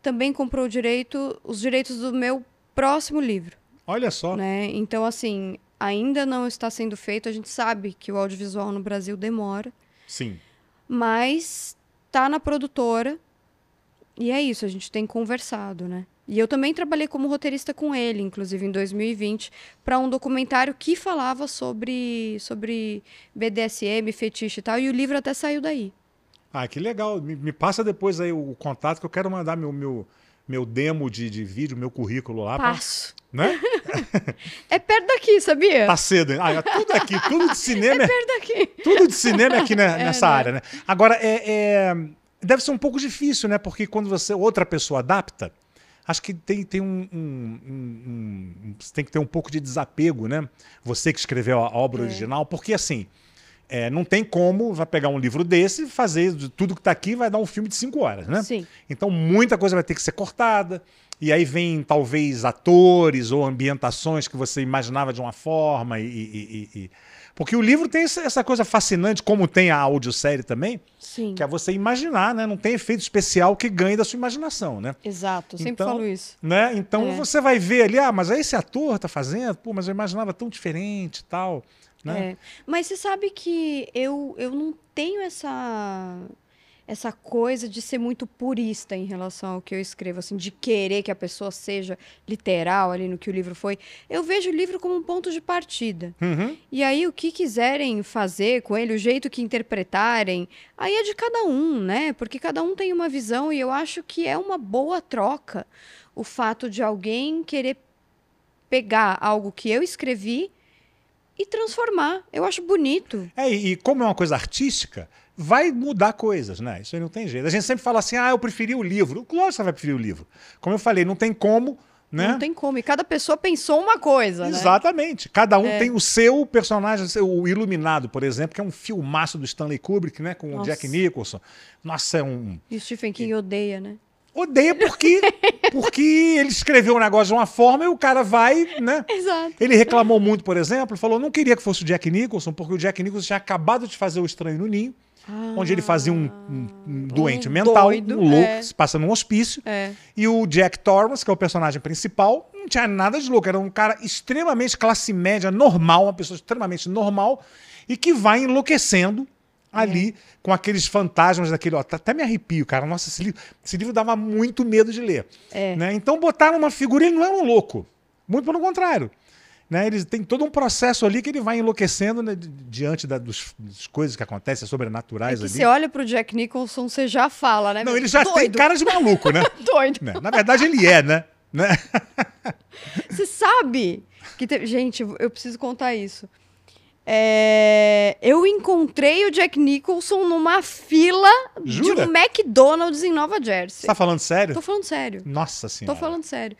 também comprou o direito, os direitos do meu próximo livro Olha só. né? Então, assim, ainda não está sendo feito. A gente sabe que o audiovisual no Brasil demora, Sim. mas tá na produtora. E é isso, a gente tem conversado, né? E eu também trabalhei como roteirista com ele, inclusive em 2020, para um documentário que falava sobre, sobre BDSM, fetiche e tal, e o livro até saiu daí. Ah, que legal. Me, me passa depois aí o, contato que eu quero mandar meu, meu, meu demo de, de vídeo, meu currículo lá. pra- Passo. né? É perto daqui, sabia? Tá cedo. Ah, tudo aqui, tudo de cinema é, Perto daqui. tudo de cinema é aqui ne- nessa né? área, né? Agora, é, é- deve ser um pouco difícil, né? Porque quando você outra pessoa adapta, acho que tem, tem um, um- um- um- Você tem que ter um pouco de desapego, né? Você que escreveu a obra É. original, porque assim. é, não tem como vai pegar um livro desse, fazer tudo que tá aqui, vai dar um filme de cinco horas, né? Sim. Então muita coisa vai ter que ser cortada. E aí vem talvez atores ou ambientações que você imaginava de uma forma. E, e- e- e- Porque o livro tem essa- coisa fascinante, como tem a audiosérie também, Sim. que é você imaginar, né? Não tem efeito especial que ganhe da sua imaginação, né? Exato, eu sempre Então, falo isso. né? Então É. você vai ver ali, ah, mas aí esse ator tá fazendo, pô, mas eu imaginava tão diferente e tal. Né? É. Mas você sabe que eu, eu não tenho essa essa coisa de ser muito purista em relação ao que eu escrevo, assim, de querer que a pessoa seja literal ali no que o livro foi. Eu vejo o livro como um ponto de partida. Uhum. E aí o que quiserem fazer com ele, o jeito que interpretarem, aí é de cada um, né? Porque cada um tem uma visão e eu acho que é uma boa troca o fato de alguém querer pegar algo que eu escrevi e transformar. Eu acho bonito. É, e, e como é uma coisa artística, vai mudar coisas, né? Isso aí não tem jeito. A gente sempre fala assim, ah, eu preferi o livro. Lógico que você vai preferir o livro. Como eu falei, não tem como, né? Não tem como. E cada pessoa pensou uma coisa, né? Exatamente. Cada um É. tem o seu personagem, o Iluminado, por exemplo, que é um filmaço do Stanley Kubrick, né? Com o Nossa. Jack Nicholson. Nossa, é um. E o Stephen King odeia, né? Odeia porque, porque ele escreveu um negócio de uma forma e o cara vai, né? Exato. Ele reclamou muito, por exemplo, falou: não queria que fosse o Jack Nicholson, porque o Jack Nicholson tinha acabado de fazer o Estranho no Ninho, onde ele fazia um, um- um doente mental, doido, um louco, é. se passa num hospício. É. E o Jack Torrance, que é o personagem principal, não tinha nada de louco. Era um cara extremamente classe média, normal, uma pessoa extremamente normal, e que vai enlouquecendo ali É. com aqueles fantasmas daquele. Ó, até me arrepio, cara. Nossa, esse livro, esse livro dava muito medo de ler. É. Né? Então botaram uma figura, ele não era um louco. Muito pelo contrário. Né? Ele tem todo um processo ali que ele vai enlouquecendo né, di- diante da- dos, das coisas que acontecem É sobrenaturais que ali. você olha pro Jack Nicholson, você já fala, né? Não, ele já tem doido, cara de maluco, né? doido. Né? Na verdade, ele é, né? né? Você sabe que teve... Gente, eu preciso contar isso. É, Eu encontrei o Jack Nicholson numa fila Jura? de um McDonald's em Nova Você Jersey. tá falando sério? Tô falando sério. Nossa senhora. Tô falando sério.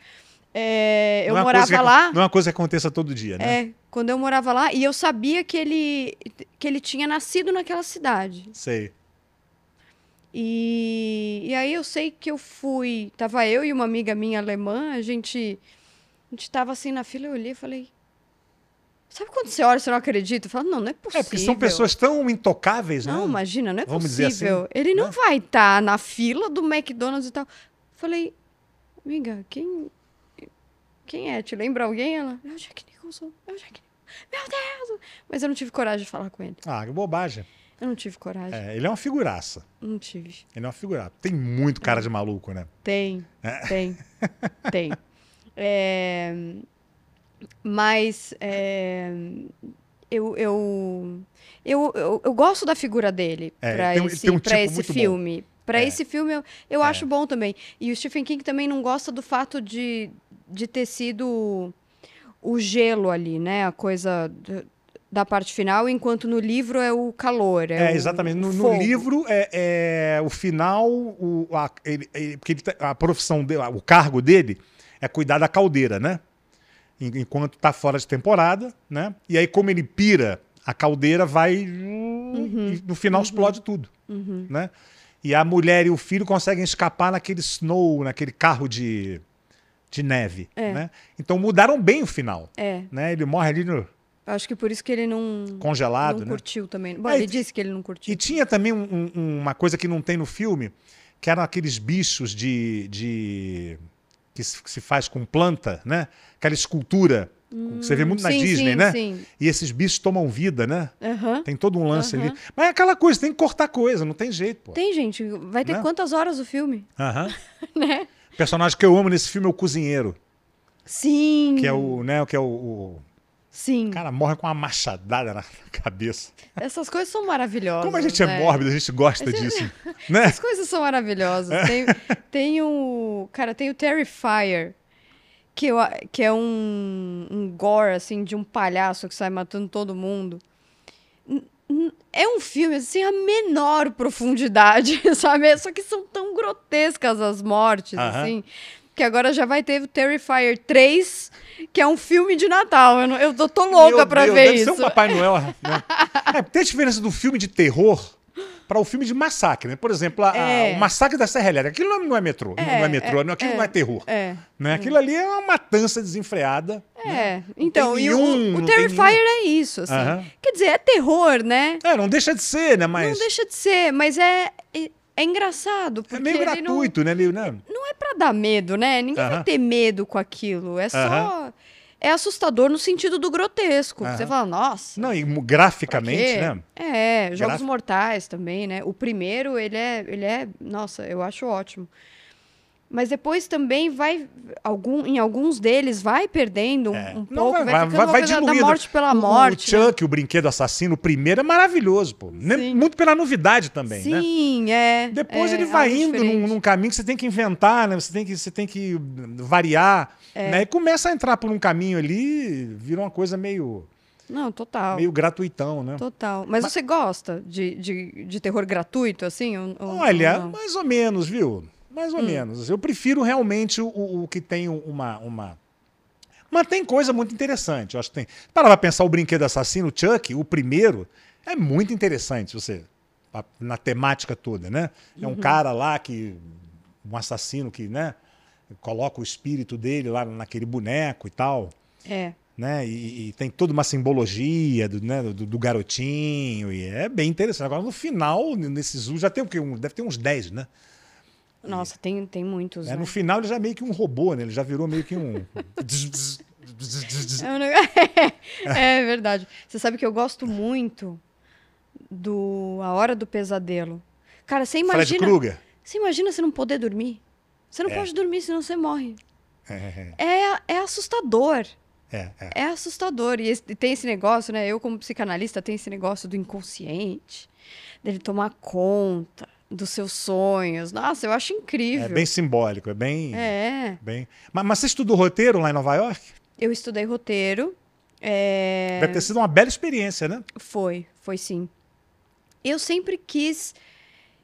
É, eu Não é morava que- lá. Não é uma coisa que aconteça todo dia, né? É, quando eu morava lá, e eu sabia que ele, que ele tinha nascido naquela cidade. Sei. E, e aí eu sei que eu fui. Tava eu e uma amiga minha alemã, a gente. A gente tava assim na fila, eu olhei e falei. Sabe quando você olha e você não acredita? Eu falo, não, não é possível. É, porque são pessoas tão intocáveis, Não, né? imagina, não é Vamos dizer possível. assim, Ele não né? vai estar na fila do McDonald's e tal. Falei, amiga, quem. Quem é? Te lembra alguém? Ela, é o Jack Nicholson, é o Jack Nicholson. Meu Deus! Mas eu não tive coragem de falar com ele. Ah, que bobagem. Eu não tive coragem. É, ele é uma figuraça. Não tive. Ele é uma figuraça. Tem muito cara de maluco, né? Tem, É. tem, tem. É, mas é, eu, eu, eu, eu, eu gosto da figura dele É, para um- esse, um pra tipo esse bom. filme. Para É. esse filme eu, eu acho bom também. E o Stephen King também não gosta do fato de, de ter sido o gelo ali, né? A coisa da parte final, enquanto no livro é o calor. É, É, exatamente. No, no livro, é, é o final, o, a, ele- ele- porque ele tá- a profissão dele, o cargo dele é cuidar da caldeira, né? En- Enquanto tá fora de temporada, né? E aí, como ele pira, a caldeira vai. Uhum. No final explode tudo. Né? E a mulher e o filho conseguem escapar naquele snow, naquele carro de, de neve. Né? Então mudaram bem o final. É, Né? Ele morre ali no acho que por isso que ele não, congelado. não né? curtiu também. Bom, É, ele disse que ele não curtiu. E tinha também um- um- uma coisa que não tem no filme, que eram aqueles bichos de. de que, se, faz com planta, né? Aquela escultura. que você vê muito na sim, Disney, sim, né? sim. E esses bichos tomam vida, né? Aham. Tem todo um lance Aham. ali. Mas é aquela coisa, tem que cortar coisa, não tem jeito, pô. Tem, gente. Vai ter Né? quantas horas o filme? Aham. Né? O personagem que eu amo nesse filme é o cozinheiro, Sim. que é o, né, que é o, o Sim. cara morre com uma machadada na cabeça. Essas coisas são maravilhosas. Como a gente é né? mórbido, a gente gosta disso, né? As coisas são maravilhosas. Tem, tem o. Cara, tem o Terrifier, que, eu, que é um, um gore, assim, de um palhaço que sai matando todo mundo. É um filme, assim, a menor profundidade, sabe? Só que são tão grotescas as mortes, Aham. assim. Que agora já vai ter o Terrifier 3, que é um filme de Natal. Eu, não- eu tô, tô louca Meu pra Deus, ver deve isso. ser um Papai Noel. Né? É, tem a diferença do filme de terror para o filme de massacre, né? Por exemplo, a- a- É. o massacre da Serra Elétrica. Aquilo não é, não é metrô, não é metrô, não, aquilo não é terror. É. Né? Aquilo ali é uma matança desenfreada. É, então, tem e o- nenhum, o, não Terrifier é isso, assim. Aham. Quer dizer, é terror, né? É, não deixa de ser, né? Mas Não deixa de ser, mas é, é, é engraçado, porque é meio ele não, gratuito, né? Meio, né? não é pra dar medo, né? Ninguém vai Aham. ter medo com aquilo, é só... É assustador no sentido do grotesco. Você Aham. fala, nossa... Não, e graficamente, né? É, Jogos Graf- Mortais também, né? O primeiro, ele é, ele é... Nossa, eu acho ótimo. Mas depois também vai... Algum, em alguns deles vai perdendo um, É. um Não, pouco, vai, uma coisa da diluindo. morte pela O- morte. O né? Chuck, o brinquedo assassino, o primeiro é maravilhoso, pô. Sim. Muito pela novidade também, né? Sim, é. Depois é ele vai indo num, num caminho que você tem que inventar, né? Você tem que, você tem que variar, É. né? E começa a entrar por um caminho ali, vira uma coisa meio, Não, total. meio gratuitão, né? Total. Mas, você gosta de, de, de terror gratuito, assim? Ou, Olha, ou mais ou menos, viu? Mais ou menos. Eu prefiro realmente o, o que tem uma, uma. Mas tem coisa muito interessante. Eu acho que tem. Para pra pensar o brinquedo assassino, o Chuck, o primeiro, é muito interessante, você. Na temática toda, né? É Uhum. um cara lá que. Um assassino que, né? Coloca o espírito dele lá naquele boneco e tal. É. Né? E, e tem toda uma simbologia do, né, do, do garotinho, e é bem interessante. Agora, no final, nesses já tem o quê? Um, deve ter uns 10, né? Nossa, tem, tem muitos. É, né? no final ele já é meio que um robô, né? Ele já virou meio que um. É, é verdade. Você sabe que eu gosto muito do A Hora do Pesadelo. Cara, você Fred imagina. Krueger. Você imagina você não poder dormir? Você não É. pode dormir, senão você morre. É, É, é assustador. É, é. É assustador. E esse- tem esse negócio, né? Eu, como psicanalista, tem esse negócio do inconsciente, dele tomar conta dos seus sonhos. Nossa, eu acho incrível. É bem simbólico, é bem. É. bem... Mas, mas você estudou roteiro lá em Nova York? Eu estudei roteiro. É... Deve ter sido uma bela experiência, né? Foi, foi sim. Eu sempre quis.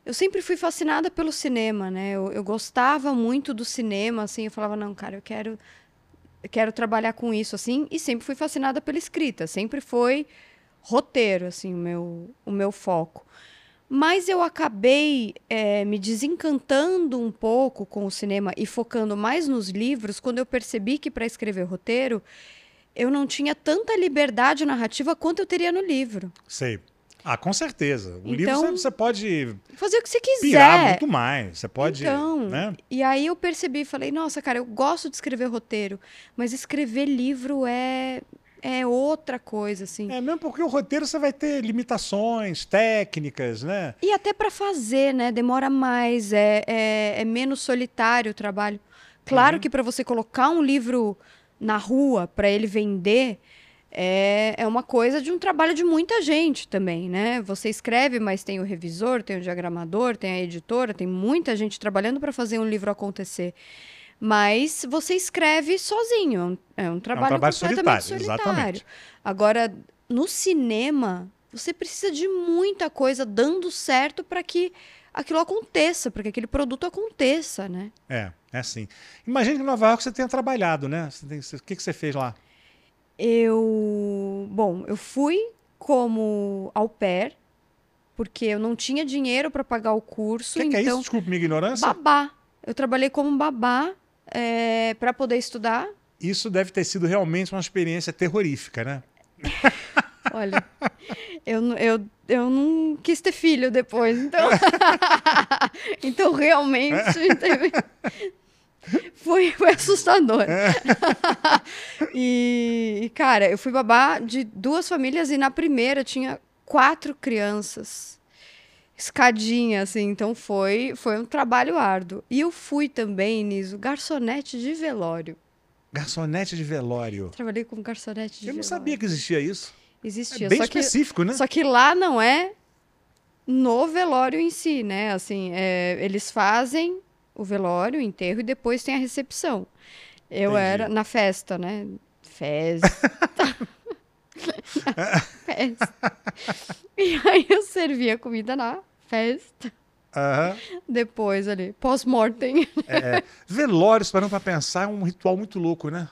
Eu sempre fui fascinada pelo cinema, né? Eu, eu gostava muito do cinema, assim. Eu falava, não, cara, eu quero, eu quero trabalhar com isso, assim. E sempre fui fascinada pela escrita. Sempre foi roteiro, assim, o meu, o meu foco. Mas eu acabei eh, me desencantando um pouco com o cinema e focando mais nos livros quando eu percebi que para escrever roteiro eu não tinha tanta liberdade narrativa quanto eu teria no livro. Sei. Ah, com certeza. O livro Então- você, você pode Fazer o que você quiser. pirar muito mais. Você pode. Então, né? E aí eu percebi, falei, nossa, cara, eu gosto de escrever roteiro, mas escrever livro é é outra coisa, assim. É mesmo porque o roteiro você vai ter limitações técnicas, né? E até para fazer, né? Demora mais, é, é, é menos solitário o trabalho. Claro Uhum. que para você colocar um livro na rua para ele vender é, é uma coisa de um trabalho de muita gente também, né? Você escreve, mas tem o revisor, tem o diagramador, tem a editora, tem muita gente trabalhando para fazer um livro acontecer. Mas você escreve sozinho, é um trabalho, trabalho completamente solitário, solitário. exatamente. Agora, no cinema, você precisa de muita coisa dando certo para que aquilo aconteça, para que aquele produto aconteça, né? É, é assim. Imagina que em Nova York você tenha trabalhado, né? Tem- o que, que você fez lá? Eu, bom, eu fui como au pair, porque eu não tinha dinheiro para pagar o O curso, que, que é isso? então Desculpa minha ignorância. babá. Eu trabalhei como babá para poder estudar. Isso deve ter sido realmente uma experiência terrorífica, né? Olha, eu, não- eu, eu não quis ter filho depois, então. então, realmente. teve- Foi, foi assustador. e, e, cara, eu fui babá de duas famílias e na primeira tinha quatro crianças. Escadinha, assim. Então foi, foi um trabalho árduo. E eu fui também, Niso, garçonete de velório. Garçonete de velório. Trabalhei como garçonete de Eu não velório. sabia que existia isso. Existia. É bem só que específico, né? Só que lá não é no velório em si, né? Assim, é, eles fazem o velório, o enterro e depois tem a recepção. Eu Entendi. era na festa, né? Festa. festa. E aí eu servia comida na festa. Aham. Depois ali, pós-mortem. É, velório, parando pra pensar, é um ritual muito louco, né?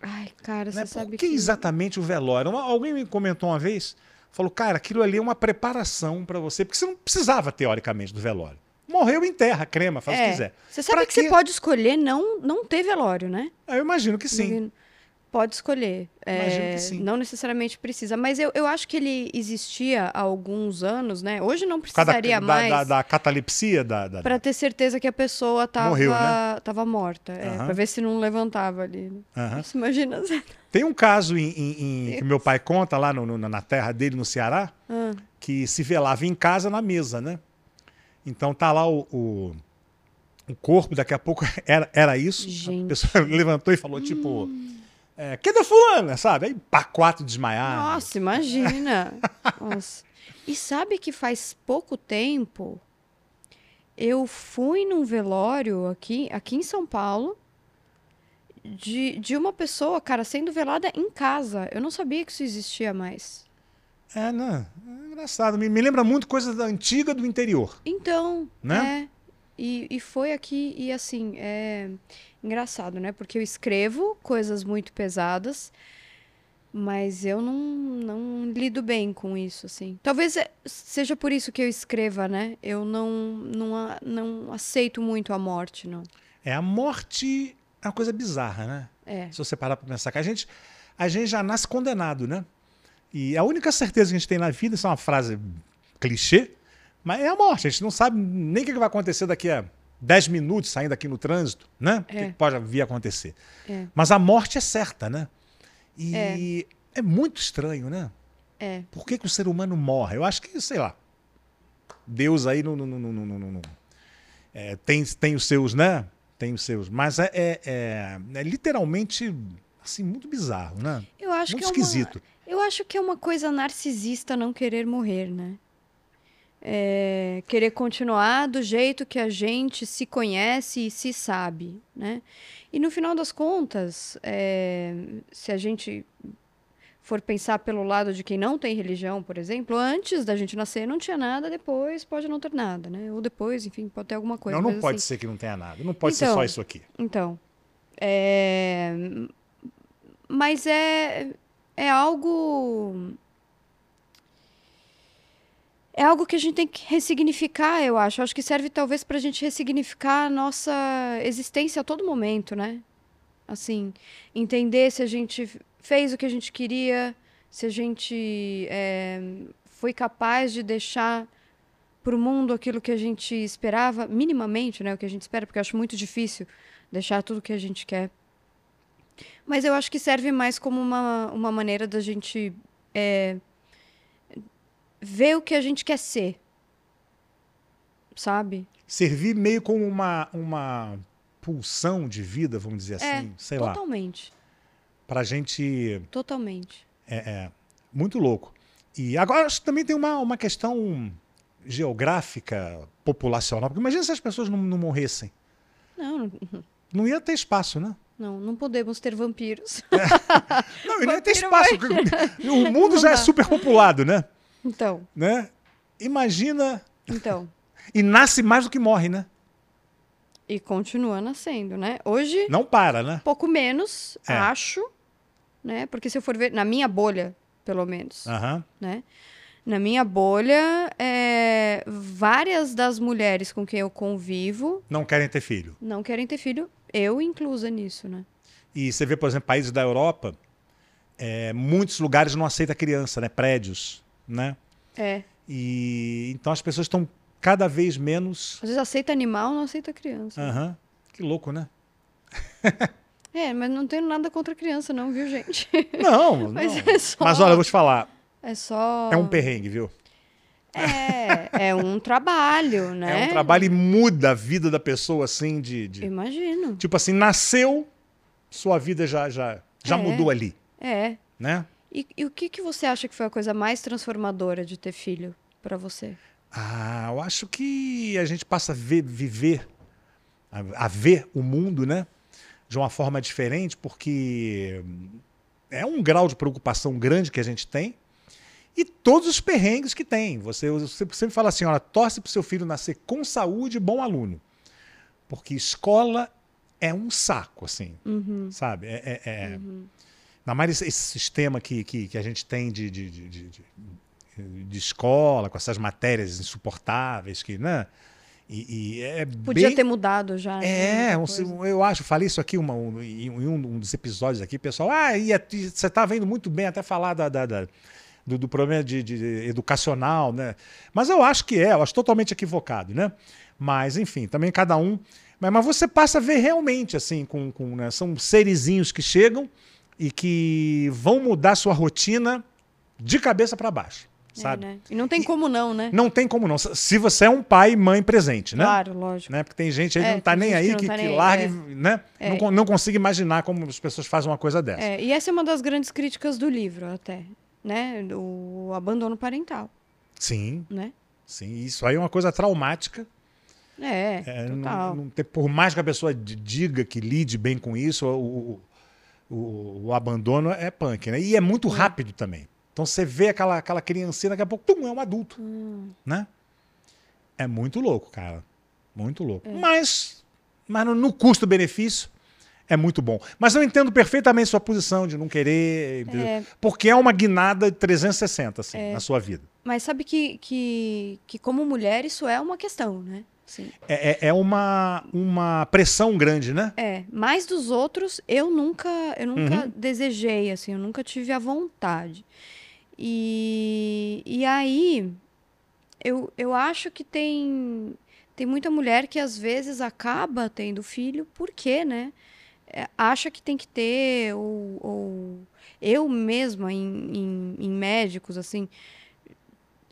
Ai, cara, você né? sabe Por que que... exatamente o velório? Alguém me comentou uma vez, falou, cara, aquilo ali é uma preparação pra você, porque você não precisava, teoricamente, do velório. Morreu em terra, crema, faz o que É, quiser. Você sabe Pra que você pode escolher não, não ter velório, né? Ah, Eu imagino que sim. Pode escolher. É. Não necessariamente precisa. Mas eu, eu acho que ele existia há alguns anos, né? Hoje não precisaria da, mais. da, da catalepsia da, da- Pra ter certeza que a pessoa tava, Morreu, né? tava morta. É. Pra ver se não levantava ali. Nossa, imagina. Tem um caso em, em- em- que meu pai conta lá no- no- na terra dele, no Ceará, Ah, que se velava em casa na mesa, né? Então tá lá o, o, o corpo, daqui a pouco era, era isso. Gente. Hum. A pessoa levantou e falou, tipo, é, cadê fulana, sabe? Aí pá, quatro desmaiados. Nossa, imagina. Nossa. E sabe que faz pouco tempo eu fui num velório aqui, aqui em São Paulo de, de uma pessoa, cara, sendo velada em casa. Eu não sabia que isso existia mais. É, né? É engraçado. Me, me lembra muito coisa da antiga do interior. Então, Né? é. E, e foi aqui, e assim, é engraçado, né? Porque eu escrevo coisas muito pesadas, mas eu não, não lido bem com isso, assim. Talvez é- seja por isso que eu escreva, né? Eu não, não, não aceito muito a morte, não. É, a morte é uma coisa bizarra, né? É. Se você parar pra pensar que a gente, a gente já nasce condenado, né? E a única certeza que a gente tem na vida, isso é uma frase clichê, mas é a morte. A gente não sabe nem o que vai acontecer daqui a 10 minutos saindo aqui no trânsito, né? O que É. pode vir a acontecer. É. Mas a morte é certa, né? E é, muito estranho, né? É. Por que, que o ser humano morre? Eu acho que, sei lá, Deus aí não, não- não- não- é, tem, tem os seus, né? Tem os seus. Mas é, é- é- é literalmente assim, muito bizarro, né? Eu acho muito que é uma- esquisito. Eu acho que é uma coisa narcisista não querer morrer, né? É, querer continuar do jeito que a gente se conhece e se sabe, né? E no final das contas, é, se a gente for pensar pelo lado de quem não tem religião, por exemplo, antes da gente nascer não tinha nada, depois pode não ter nada, né? Ou depois, enfim, pode ter alguma coisa. não, não pode assim, ser que não tenha nada. Não pode ser Então, só isso aqui. Então, é... mas é é algo é algo que a gente tem que ressignificar, eu acho. Acho que serve talvez para a gente ressignificar a nossa existência a todo momento, né? Assim, entender se a gente fez o que a gente queria, se a gente é, foi capaz de deixar para o mundo aquilo que a gente esperava, minimamente, né? O que a gente espera, porque eu acho muito difícil deixar tudo que a gente quer. Mas eu acho que serve mais como uma, uma maneira da gente é, ver o que a gente quer ser. Sabe? Servir meio como uma, uma pulsão de vida, vamos dizer É, assim, sei lá, totalmente. pra gente. Totalmente. É, é, muito louco. E agora acho que também tem uma, uma questão geográfica, populacional. Porque imagina se as pessoas não, não morressem. Não, não- ia ter espaço, né? não, não podemos ter vampiros. Não, e não ia ter espaço. O mundo Não já é dá. superpopulado, né? Então, né? Imagina. então. E nasce mais do que morre, né? E continua nascendo, né? Hoje, Não para, né? pouco menos, É. acho, né? Porque se eu for ver, na minha bolha, pelo menos, Aham. né? Na minha bolha, é, várias das mulheres com quem eu convivo Não querem ter filho. não querem ter filho, eu inclusa nisso, né? E você vê, por exemplo, países da Europa, é, muitos lugares não aceitam criança, né? Prédios, né? É. E então as pessoas estão cada vez menos. Às vezes aceita animal, não aceita criança. Aham. Que louco, né? É, mas não tenho nada contra criança, não, viu, gente? Não, Mas não. é só. Mas olha, eu vou te falar, É só. é um perrengue, viu? É, é um trabalho, né? É um trabalho e muda a vida da pessoa, assim, de. de- Imagino. Tipo assim, nasceu, sua vida já, já, já É. mudou ali, É. né? E, e o que, que você acha que foi a coisa mais transformadora de ter filho pra você? Ah, eu acho que a gente passa a ver, viver, a, a ver o mundo, né? De uma forma diferente, porque é um grau de preocupação grande que a gente tem e todos os perrengues que tem. Você, você sempre fala assim, olha, torce para o seu filho nascer com saúde e bom aluno. Porque escola é um saco, assim, Uhum. sabe? É, é, é- Ainda mais esse, sistema que, que, que a gente tem de, de, de, de- escola, com essas matérias insuportáveis, que, né? E, e é Podia bem... ter mudado já. né, É, um- eu acho, falei isso aqui uma- um- em um, um dos episódios aqui, pessoal. Ah, e e você estava indo muito bem até falar da, da- da- do, do problema de, de educacional, né? Mas eu acho que é, eu acho totalmente equivocado, né? Mas, enfim, também cada um. Mas, mas você passa a ver realmente, assim, com, com né? são serizinhos que chegam e que vão mudar sua rotina de cabeça para baixo, É, sabe? né? E não tem como não, né? Não tem como não. Se você é um pai e mãe presente, né? Claro, lógico. né? Porque tem gente aí que É, não tá nem aí, que que, tá que nem aí, larga, é. né? É. Não, não consigo imaginar como as pessoas fazem uma coisa dessa. É, e essa é uma das grandes críticas do livro, até. Né? O abandono parental, Sim, né? sim. Isso aí é uma coisa traumática. É, É, total. não- não por mais que a pessoa diga que lide bem com isso, o, o, o- abandono é punk, né? E é muito rápido também. Então você vê aquela, aquela criancinha, daqui a pouco, pum, é um adulto, Hum. né? É muito louco, cara. Muito louco. É. Mas, mas no, no custo-benefício, é muito bom. Mas eu entendo perfeitamente sua posição de não querer? É. porque é uma guinada de 360, assim, na sua vida. Mas sabe que, que, que, como mulher, isso é uma questão, né? Sim. É, é- é uma, uma pressão grande, né? É, mais dos outros, eu nunca, eu nunca Uhum. desejei, assim, eu nunca tive a vontade. E, e aí, eu, eu acho que tem, tem muita mulher que às vezes acaba tendo filho, porque, né? É, acha que tem que ter, ou, ou eu mesma, em, em, em médicos, assim,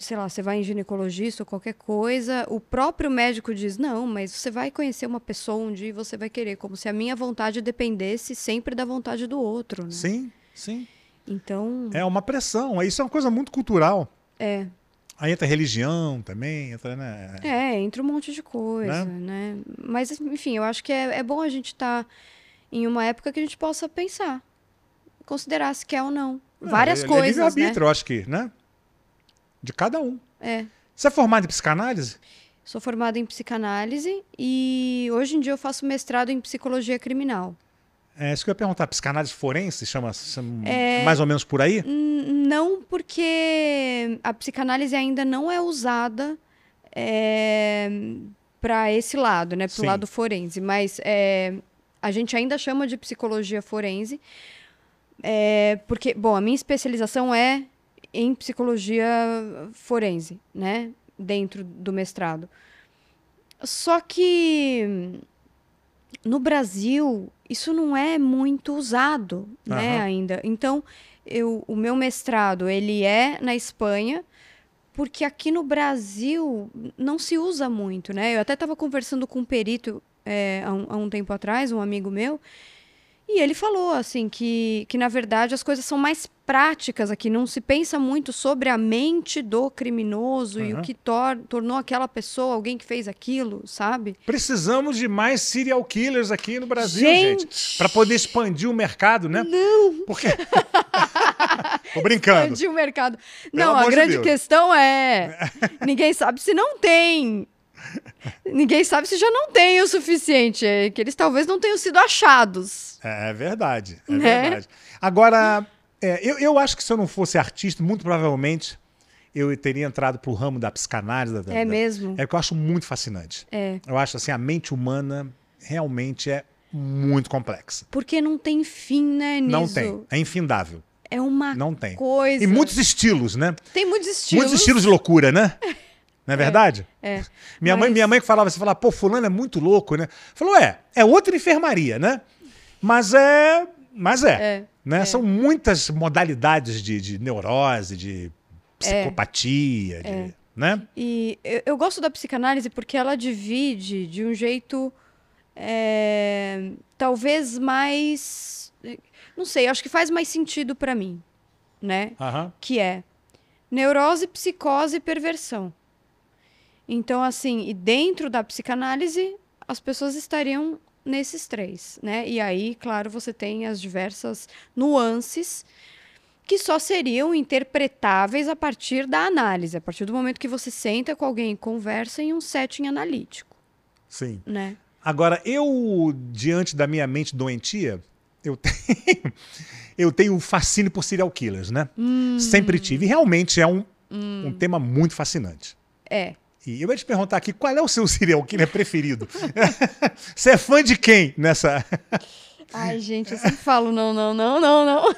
sei lá, você vai em ginecologista ou qualquer coisa, o próprio médico diz: não, mas você vai conhecer uma pessoa um dia e você vai querer, como se a minha vontade dependesse sempre da vontade do outro. Né? Sim, sim. Então. É uma pressão. Isso é uma coisa muito cultural. É. Aí entra religião também, entra, né? É, entra um monte de coisa, Né? né? Mas, enfim, eu acho que é, é bom a gente estar em uma época que a gente possa pensar, considerar se quer ou não. Várias é, coisas, É né? livre-arbítrio, eu acho que, né? De cada um. É. Você é formado em psicanálise? Sou formada em psicanálise e hoje em dia eu faço mestrado em psicologia criminal. É isso que eu ia perguntar. Psicanálise forense chama, chama É. mais ou menos por aí? Não porque a psicanálise ainda não é usada para esse lado, né? Para o lado forense. Mas é, a gente ainda chama de psicologia forense. é, porque, bom, a minha especialização é em psicologia forense, né? Dentro do mestrado. Só que no Brasil isso não é muito usado, né, Aham. ainda. Então, eu, o meu mestrado, ele é na Espanha, porque aqui no Brasil não se usa muito, né? Eu até estava conversando com um perito é, há, um, há um tempo atrás, um amigo meu, e ele falou, assim, que, que na verdade as coisas são mais práticas aqui, não se pensa muito sobre a mente do criminoso e o que tor tornou aquela pessoa alguém que fez aquilo, sabe? Precisamos de mais serial killers aqui no Brasil, gente. Gente! Para poder expandir o mercado, né? Não! Porque. Tô brincando. expandir o mercado. Pelo não, a de grande questão é: ninguém sabe se não tem. Ninguém sabe se já não tem o suficiente. É que eles talvez não tenham sido achados. É, é verdade, é Né? verdade. Agora, é, eu, eu acho que se eu não fosse artista, muito provavelmente eu teria entrado pro ramo da psicanálise. Da, É da- mesmo? É que eu acho muito fascinante. É. Eu acho assim, a mente humana realmente é muito complexa. Porque não tem fim, né, nisso? Não tem. É infindável. É uma Não tem. coisa. E muitos estilos, né? Tem muitos estilos. Muitos estilos de loucura, né? Não é verdade? É. Minha, mãe, Mas- minha mãe que falava, você falava, pô, fulano é muito louco, né? Falou, é, é outra enfermaria, né? Mas é. Mas é. É, né? São muitas modalidades de, de neurose, de psicopatia, de, né? E eu, eu gosto da psicanálise porque ela divide de um jeito é, talvez mais. Não sei, acho que faz mais sentido pra mim, né? Aham. Que é neurose, psicose e perversão. Então, assim, e dentro da psicanálise, as pessoas estariam nesses três, né? E aí, claro, você tem as diversas nuances que só seriam interpretáveis a partir da análise, a partir do momento que você senta com alguém e conversa em um setting analítico, Sim. né? Agora, eu, diante da minha mente doentia, eu tenho, eu tenho um fascínio por serial killers, né? Hum. Sempre tive. E realmente é um, um tema muito fascinante. É. E eu vou te perguntar aqui, qual é o seu serial killer preferido? Você é fã de quem nessa? Ai, gente, eu sempre falo não, não, não, não, não.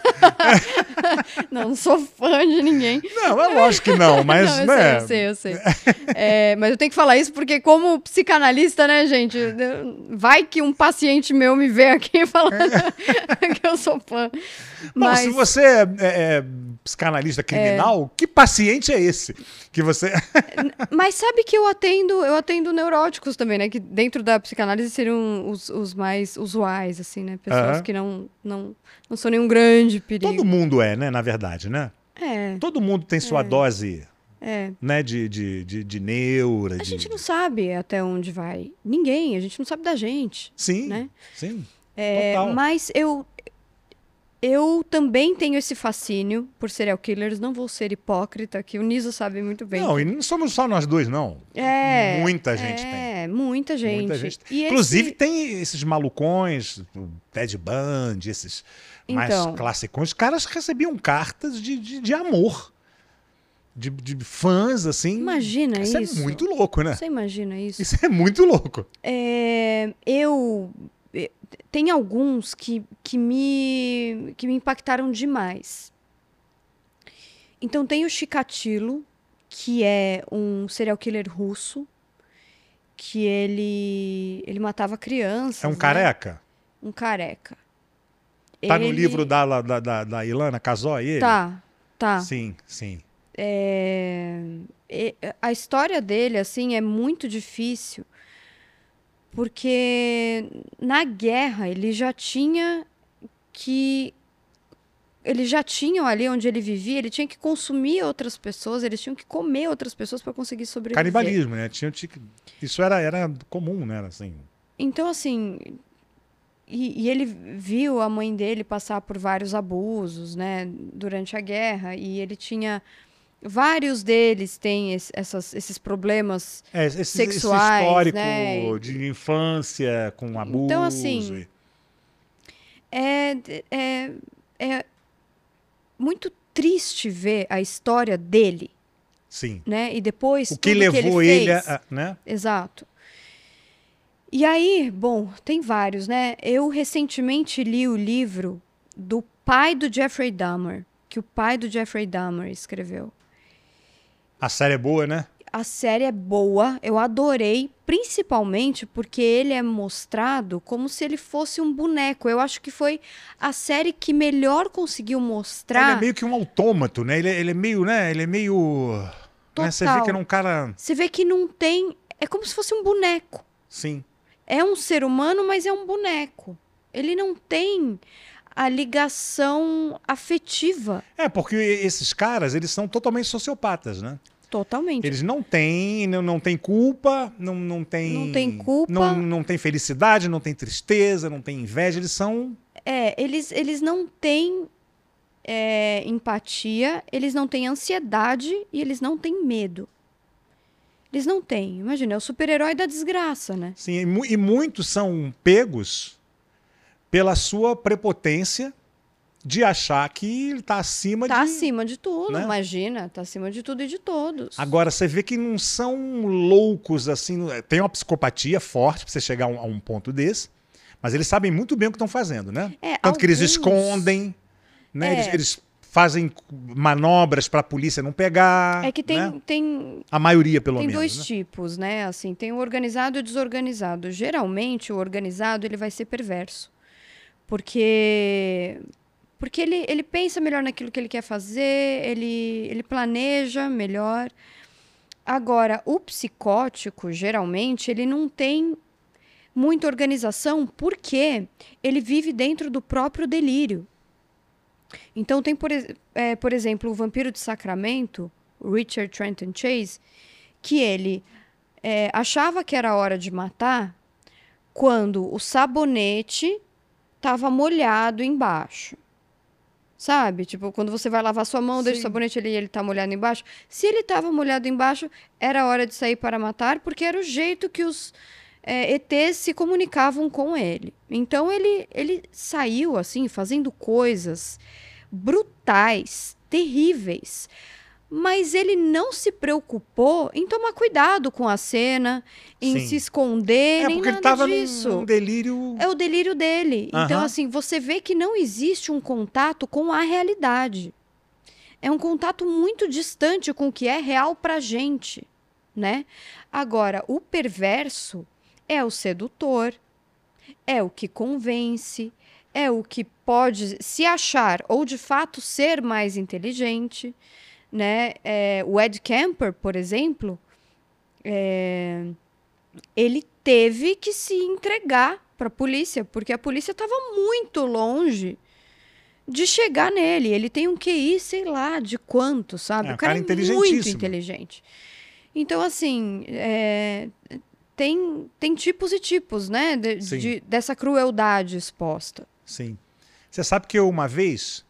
não, não sou fã de ninguém. Não, é lógico que não, mas não, eu né? sei, eu sei, eu sei. É, mas eu tenho que falar isso porque, como psicanalista, né, gente? Vai que um paciente meu me vê aqui falando que eu sou fã. Bom, Mas se você é, é, é psicanalista criminal, que paciente é esse que você? Mas sabe que eu atendo, eu atendo neuróticos também, né? Que dentro da psicanálise seriam os, os mais usuais, assim, né? Pessoas que não, não, não são nenhum grande perigo. Todo mundo é, né? Na verdade, né? É, Todo mundo tem sua dose, é. né? De, de, de, de neura. A de- gente não sabe até onde vai. Ninguém, a gente não sabe da gente. Sim, né? sim. É, Total. mas eu eu também tenho esse fascínio por serial killers, não vou ser hipócrita, que o Niso sabe muito bem. Não, e não somos só nós dois, não. É, Muita gente tem. É, muita gente. Muita gente. E Inclusive, esse- tem esses malucões, o Ted Bundy, esses mais Então. classicões. Os caras recebiam cartas de, de, de amor. De, de fãs, assim. Imagina isso. isso. é muito louco, né? Você imagina isso? Isso é muito louco. É, eu tem alguns que, que me que me impactaram demais. Então tem o Chikatilo, que é um serial killer russo, que ele ele matava crianças. É um né? careca. Um careca. Tá no Ele- livro da, da, da, da Ilana Casoy, ele? Tá, tá. Sim, sim. é, a história dele, assim, é muito difícil, porque na guerra ele já tinha que. Eles já tinham ali onde ele vivia, ele tinha que consumir outras pessoas, eles tinham que comer outras pessoas para conseguir sobreviver. Canibalismo, né? Tinha, tinha isso era, era comum, né? Assim, Então, assim. E, e ele viu a mãe dele passar por vários abusos, né, durante a guerra, e ele tinha. Vários deles têm es- essas, esses problemas. é, esse, esse Sexuais, histórico né? de infância com abuso. Então, assim, É, é, é muito triste ver a história dele, sim. né? E depois. O que levou ele, ele, a, a- né? Exato. E aí, bom, tem vários, né? Eu recentemente li o livro do pai do Jeffrey Dahmer, que o pai do Jeffrey Dahmer escreveu. A série é boa, né? A série é boa, eu adorei, principalmente porque ele é mostrado como se ele fosse um boneco. Eu acho que foi a série que melhor conseguiu Ele mostrar. é meio que um autômato, né? Ele, é- ele é meio, né? Ele é meio. Né? Você vê Total. que ele é um cara. Você vê que não tem. É como se fosse um boneco. Sim. É um ser humano, mas é um boneco. Ele não tem a ligação afetiva É, porque esses caras, eles são totalmente sociopatas, né? Totalmente. Eles não têm, não, não têm culpa, não, não têm. Não tem culpa. Não, não tem felicidade, não tem tristeza, não tem inveja. Eles são. É, eles, eles não têm é, empatia, eles não têm ansiedade e eles não têm medo. Eles não têm. Imagina, é o super-herói da desgraça, né? Sim, e, mu- e muitos são pegos pela sua prepotência de achar que ele está acima Tá de. acima de tudo, né? imagina. Tá acima de tudo e de todos. Agora, você vê que não são loucos assim. Tem uma psicopatia forte para você chegar a um, a um ponto desse, mas eles sabem muito bem o que estão fazendo, né? É, Tanto que eles alguns- escondem, né? É. Eles, eles fazem manobras para a polícia não pegar. É que tem, né? tem, A maioria, pelo tem menos. dois né? tipos, né? Assim, tem o organizado e o desorganizado. Geralmente, o organizado ele vai ser perverso. Porque porque ele, ele pensa melhor naquilo que ele quer fazer, ele, ele planeja melhor. Agora, o psicótico, geralmente, ele não tem muita organização porque ele vive dentro do próprio delírio. Então, tem, por, é, por exemplo, o Vampiro de Sacramento, Richard Trenton Chase, que ele é, achava que era hora de matar quando o sabonete estava molhado embaixo. Sabe? Tipo, quando você vai lavar sua mão, deixa o Sim. sabonete ali e ele tá molhado embaixo. Se ele estava molhado embaixo, era hora de sair para matar, porque era o jeito que os é, ETs se comunicavam com ele. Então ele, ele saiu assim, fazendo coisas brutais, terríveis. Mas ele não se preocupou em tomar cuidado com a cena, em Sim. se esconder, É nem porque ele nada estava disso. num delírio. É o delírio dele. Então, Aham. assim, você vê que não existe um contato com a realidade. É um contato muito distante com o que é real pra gente, né? Agora, o perverso é o sedutor, é o que convence, é o que pode se achar ou de fato ser mais inteligente, né? É, o Ed Kemper, por exemplo, é, ele teve que se entregar para a polícia, porque a polícia estava muito longe de chegar nele. Ele tem um QI, sei lá, de quanto, sabe? É, o cara, cara é muito inteligente. Então, assim, é, tem, tem tipos e tipos, né? de- de- dessa crueldade exposta. Sim. Você sabe que eu uma vez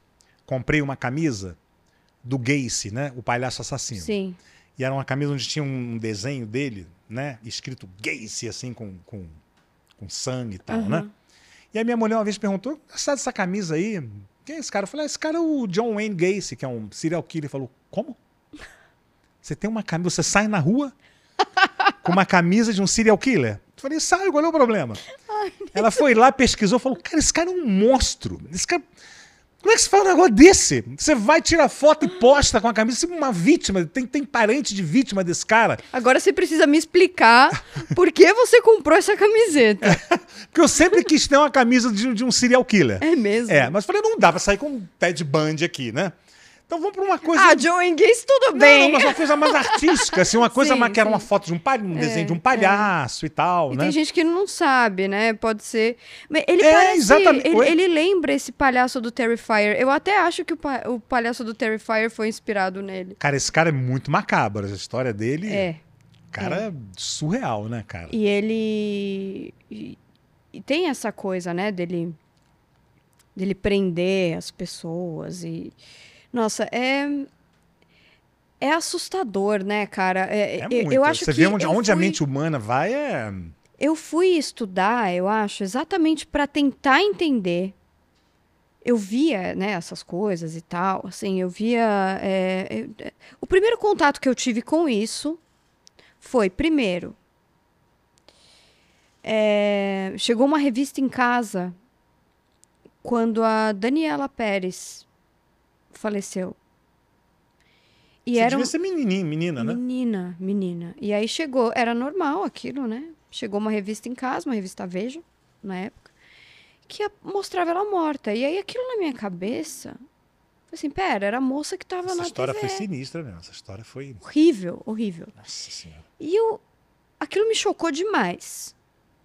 comprei uma camisa do Gacy, né? O palhaço assassino. Sim. E era uma camisa onde tinha um desenho dele, né? Escrito Gacy, assim, com, com, com sangue e tal, Aham. né? E a minha mulher uma vez perguntou: sabe dessa camisa aí? Quem é esse cara? Eu falei: "Ah, esse cara é o John Wayne Gacy, que é um serial killer. Ele falou: como? Você tem uma camisa, você sai na rua com uma camisa de um serial killer? Eu falei: sai, qual é o problema? Ela foi lá, pesquisou, falou: cara, esse cara é um monstro. Esse cara. Como é que você faz um negócio desse? Você vai, tira foto e posta com a camisa. Você é uma vítima, tem, tem parente de vítima desse cara. Agora você precisa me explicar por que você comprou essa camiseta. Porque eu sempre quis ter uma camisa de, de um serial killer. É mesmo? É, mas falei, não dá pra sair com um Ted Bundy aqui, né? Então vamos para uma coisa. Ah, Joe Gacy, tudo Não, bem. não, mas uma coisa mais artística, assim, uma coisa Sim, mais, que era uma foto de um palhaço, um desenho de um palhaço e tal, E né? tem gente que não sabe, né? Pode ser. Ele É, parece. exatamente. Ele, ele lembra esse palhaço do Terrifier. Eu até acho que o, pa- o palhaço do Terrifier foi inspirado nele. Cara, esse cara é muito macabro, a história dele, É. cara, é surreal, né, cara? E ele. E tem essa coisa, né, dele. dele prender as pessoas e. Nossa, é. É assustador, né, cara? É, É eu, muito. eu acho Você que vê onde, onde a fui- mente humana vai, é... Eu fui estudar, eu acho, exatamente para tentar entender. Eu via, né, essas coisas e tal, assim, eu via. é, eu- é, o primeiro contato que eu tive com isso foi, primeiro, é, chegou uma revista em casa quando a Daniela Pérez faleceu. E Você era um devia ser menininho, menina, né? Menina, menina. E aí chegou, era normal aquilo, né? Chegou uma revista em casa, uma revista Veja, na época, que mostrava ela morta. E aí aquilo na minha cabeça, foi assim, pera, era a moça que tava Essa na história TV. foi sinistra mesmo, essa história foi... Horrível, horrível. Nossa senhora. E eu, aquilo me chocou demais.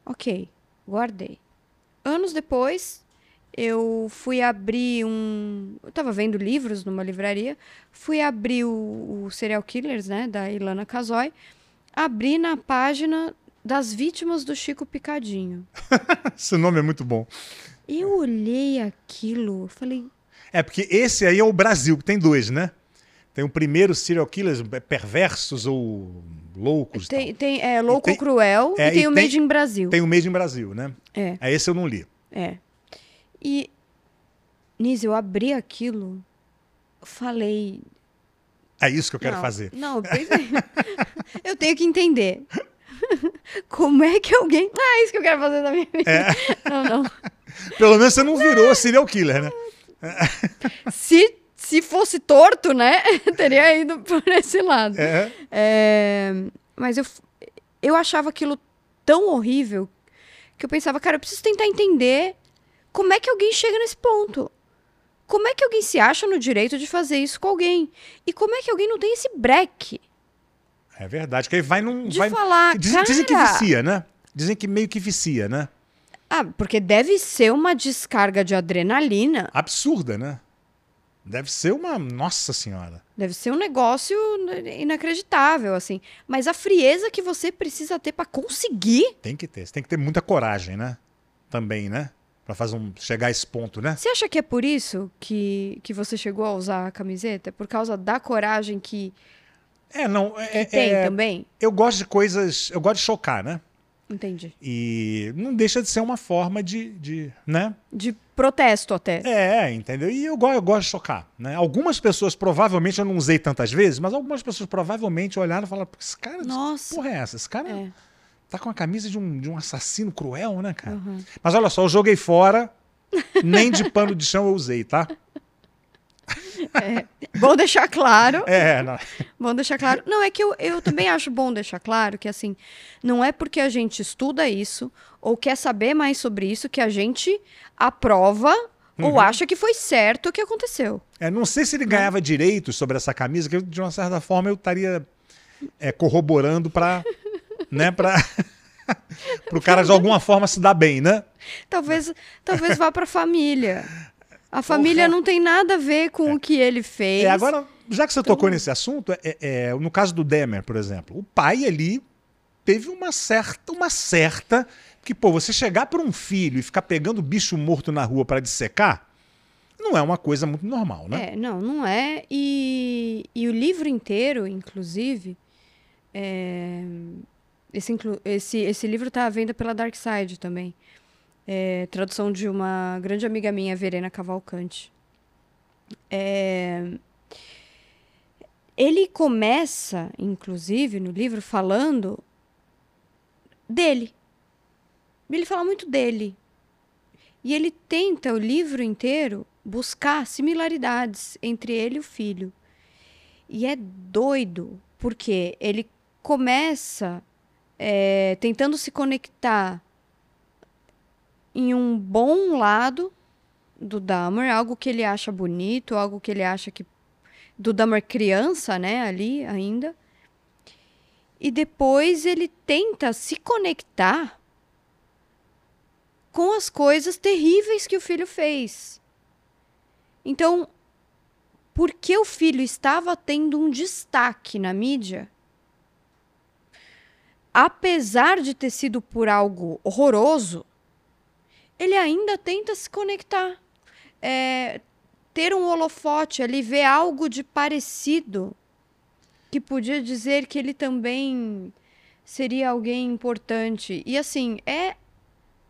Ok, guardei. Anos depois, eu fui abrir um. Eu tava vendo livros numa livraria, fui abrir o, o Serial Killers, né, da Ilana Casoy, abri na página das vítimas do Chico Picadinho. Esse nome é muito bom. Eu olhei aquilo, falei, É, porque esse aí é o Brasil, que tem dois, né? Tem o primeiro serial killers é, perversos ou loucos. tem, tem é, Louco tem- Cruel é, e tem e o tem- Made in Brasil. Tem o Made in Brasil, né? É. É, esse eu não li. É. E, Nise, eu abri aquilo, falei. É isso que eu quero não, fazer. Não, eu pensei. eu tenho que entender. Como é que alguém. Ah, é isso que eu quero fazer da minha vida. É. Não, não. Pelo menos você não virou serial killer, né? Se, se fosse torto, né? Teria ido por esse lado. É. É, mas eu, eu achava aquilo tão horrível que eu pensava, cara, eu preciso tentar entender como é que alguém chega nesse ponto. Como é que alguém se acha no direito de fazer isso com alguém? E como é que alguém não tem esse breque É verdade, que aí vai num. de vai... falar, Dizem, dizem que cara... vicia, né? Dizem que meio que vicia, né? Ah, porque deve ser uma descarga de adrenalina. Absurda, né? Deve ser uma. Nossa Senhora. Deve ser um negócio inacreditável, assim. Mas a frieza que você precisa ter pra conseguir. Tem que ter. Você tem que ter muita coragem, né? Também, né? Pra fazer um, chegar a esse ponto, né? Você acha que é por isso que, que você chegou a usar a camiseta? Por causa da coragem que, É, não. que É, tem é- também? eu gosto de coisas. Eu gosto de chocar, né? Entendi. E não deixa de ser uma forma de. de né? De protesto até. É, entendeu? E eu, eu gosto de chocar. Né? Algumas pessoas, provavelmente, eu não usei tantas vezes, mas algumas pessoas provavelmente olharam e falaram: esse cara, Nossa. porra é essa? Esse cara É. tá com a camisa de um, de um assassino cruel, né, cara? Uhum. Mas olha só, eu joguei fora, nem de pano de chão eu usei, tá? Bom deixar claro. É, não. Bom deixar claro. Não, é que eu, eu também acho bom deixar claro que, assim, não é porque a gente estuda isso ou quer saber mais sobre isso que a gente aprova Uhum. ou acha que foi certo o que aconteceu. É, não sei se ele ganhava direitos sobre essa camisa, que de uma certa forma eu estaria é, corroborando para né, para o cara de alguma forma se dar bem, né? Talvez, talvez vá pra família. A família Porra. não tem nada a ver com o que ele fez. É, agora, já que você tocou nesse assunto, é, é, no caso do Demer, por exemplo, o pai ali teve uma certa, uma certa. Que, pô, você chegar para um filho e ficar pegando bicho morto na rua para dissecar, não é uma coisa muito normal, né? É, não, não é. E, e o livro inteiro, inclusive, é, esse, esse, esse livro está à venda pela Dark Side também. É, tradução de uma grande amiga minha, Verena Cavalcante. É, ele começa, inclusive, no livro, falando dele. Ele fala muito dele. E ele tenta o livro inteiro buscar similaridades entre ele e o filho. E é doido, porque ele começa é, tentando se conectar em um bom lado do Dahmer, algo que ele acha bonito, algo que ele acha que, do Dahmer criança, né, ali ainda. E depois ele tenta se conectar com as coisas terríveis que o filho fez. Então, porque o filho estava tendo um destaque na mídia, apesar de ter sido por algo horroroso, ele ainda tenta se conectar. É, ter um holofote ali, ver algo de parecido que podia dizer que ele também seria alguém importante. E assim, é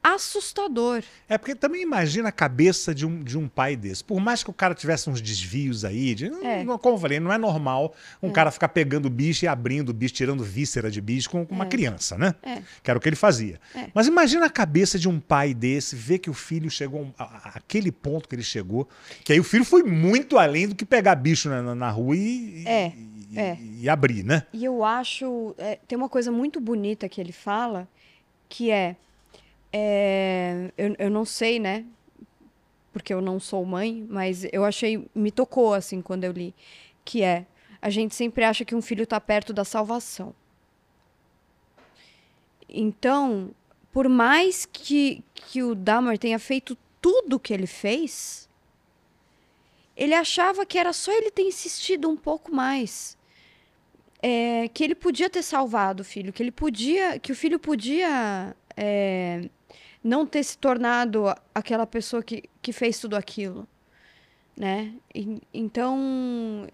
assustador. É porque também imagina a cabeça de um, de um pai desse. Por mais que o cara tivesse uns desvios aí, de, É. não, como eu falei, não é normal um cara ficar pegando bicho e abrindo bicho, tirando víscera de bicho com, com uma É. criança, né? É. Que era o que ele fazia. É. Mas imagina a cabeça de um pai desse, ver que o filho chegou a, a- aquele ponto que ele chegou, que aí o filho foi muito além do que pegar bicho na, na- rua e, É, e, é. e abrir, né? E eu acho. é, tem uma coisa muito bonita que ele fala, que é. É, eu, eu não sei, né? Porque eu não sou mãe, mas eu achei. Me tocou, assim, quando eu li. Que é. A gente sempre acha que um filho está perto da salvação. Então, por mais que, que o Dahmer tenha feito tudo o que ele fez, ele achava que era só ele ter insistido um pouco mais é, que ele podia ter salvado o filho, que ele podia, que o filho podia é, não ter se tornado aquela pessoa que, que fez tudo aquilo, né? E- então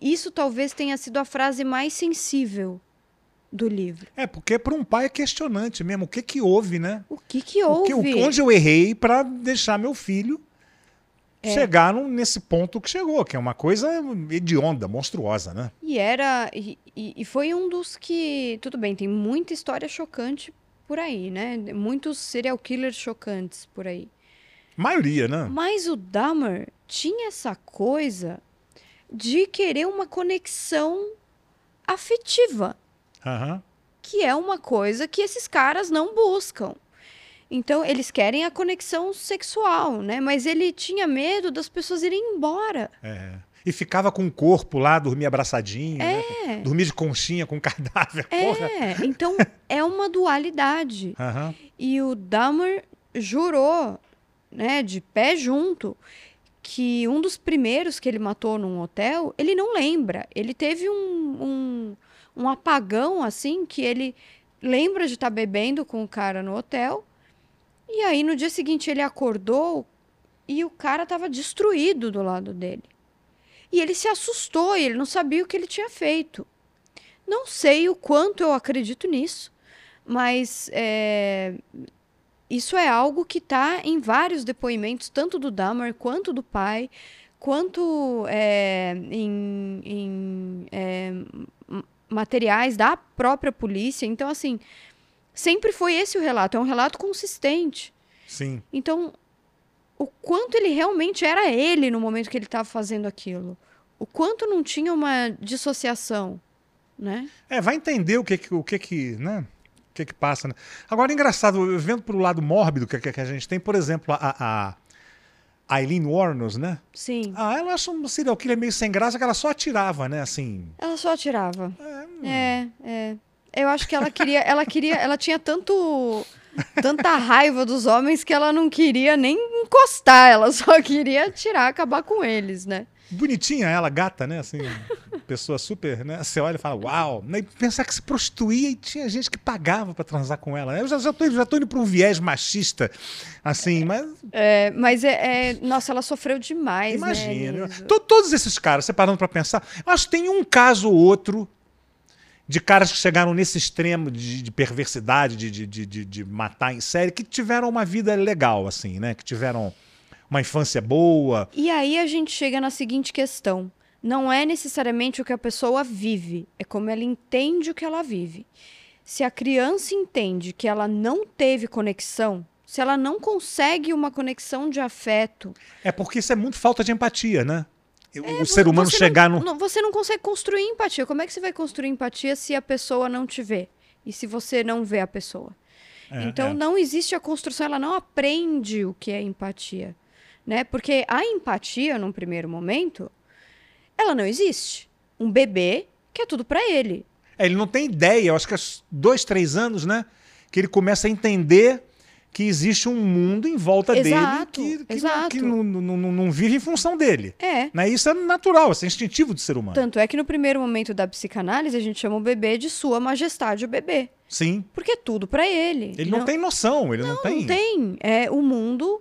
isso talvez tenha sido a frase mais sensível do livro. É, porque para um pai é questionante mesmo. O que que houve, né? O que que O houve? que- o- onde eu errei para deixar meu filho É. chegar nesse ponto que chegou, que é uma coisa hedionda, monstruosa, né? E era e, e- e foi um dos que tudo bem, tem muita história chocante por aí, né? Muitos serial killers chocantes por aí. Maioria, né? Mas o Dahmer tinha essa coisa de querer uma conexão afetiva, Aham. que é uma coisa que esses caras não buscam. Então, eles querem a conexão sexual, né? Mas ele tinha medo das pessoas irem embora. É. E ficava com o corpo lá, dormia abraçadinho, né? É. Dormia de conchinha com cadáver. Porra. É, então é uma dualidade. Aham. E o Dahmer jurou, né, de pé junto, que um dos primeiros que ele matou num hotel, ele não lembra. Ele teve um, um, um apagão, assim, que ele lembra de estar bebendo com o cara no hotel. E aí, no dia seguinte, ele acordou e o cara estava destruído do lado dele. E ele se assustou e ele não sabia o que ele tinha feito. Não sei o quanto eu acredito nisso, mas é, isso é algo que está em vários depoimentos, tanto do Dahmer quanto do pai, quanto é, em, em, é, materiais da própria polícia. Então, assim, sempre foi esse o relato, é um relato consistente. Sim. Então, o quanto ele realmente era ele no momento que ele estava fazendo aquilo. O quanto não tinha uma dissociação, né? É, vai entender o que que, o que, que né? O que que passa, né? Agora, engraçado, vendo pro lado mórbido que, que a gente tem, por exemplo, a, a a Eileen Warnos, né? Sim. Ah, ela acha um serial killer meio sem graça, que ela só atirava, né? Assim. Ela só atirava. hum. É, é. Eu acho que ela queria, ela queria, ela tinha tanto tanta raiva dos homens que ela não queria nem encostar, ela só queria atirar, acabar com eles, né? Bonitinha ela, gata, né? Assim, pessoa super, né? Você olha e fala, uau. Né? E pensar que se prostituía e tinha gente que pagava pra transar com ela. né? Eu já, já, tô, já tô indo pra um viés machista, assim, mas É, mas é, é- nossa, ela sofreu demais, imagina. né? né? Liso? To- Todos esses caras, você parando pra pensar, eu acho que tem um caso ou outro de caras que chegaram nesse extremo de, de perversidade, de, de, de, de- de matar em série, que tiveram uma vida legal, assim, né? Que tiveram uma infância boa. E aí a gente chega na seguinte questão. Não é necessariamente o que a pessoa vive, é como ela entende o que ela vive. Se a criança entende que ela não teve conexão, se ela não consegue uma conexão de afeto, É porque isso é muito falta de empatia, né? O ser humano É, você chegar não, no. não- Você não consegue construir empatia. Como é que você vai construir empatia se a pessoa não te vê? E se você não vê a pessoa? É, então é. não existe a construção, ela não aprende o que é empatia, né? Porque a empatia, num primeiro momento, ela não existe. Um bebê que é tudo para ele. É, ele não tem ideia, eu acho que é dois, três anos, né? Que ele começa a entender que existe um mundo em volta Exato, dele que, que, exato. Não, que não, não, não, não vive em função dele. É. Né? Isso é natural, isso é instintivo do ser humano. Tanto é que no primeiro momento da psicanálise a gente chama o bebê de sua majestade o bebê. Sim. Porque é tudo para ele. Ele não, tem noção, ele não, Não, tem. não tem. É, o mundo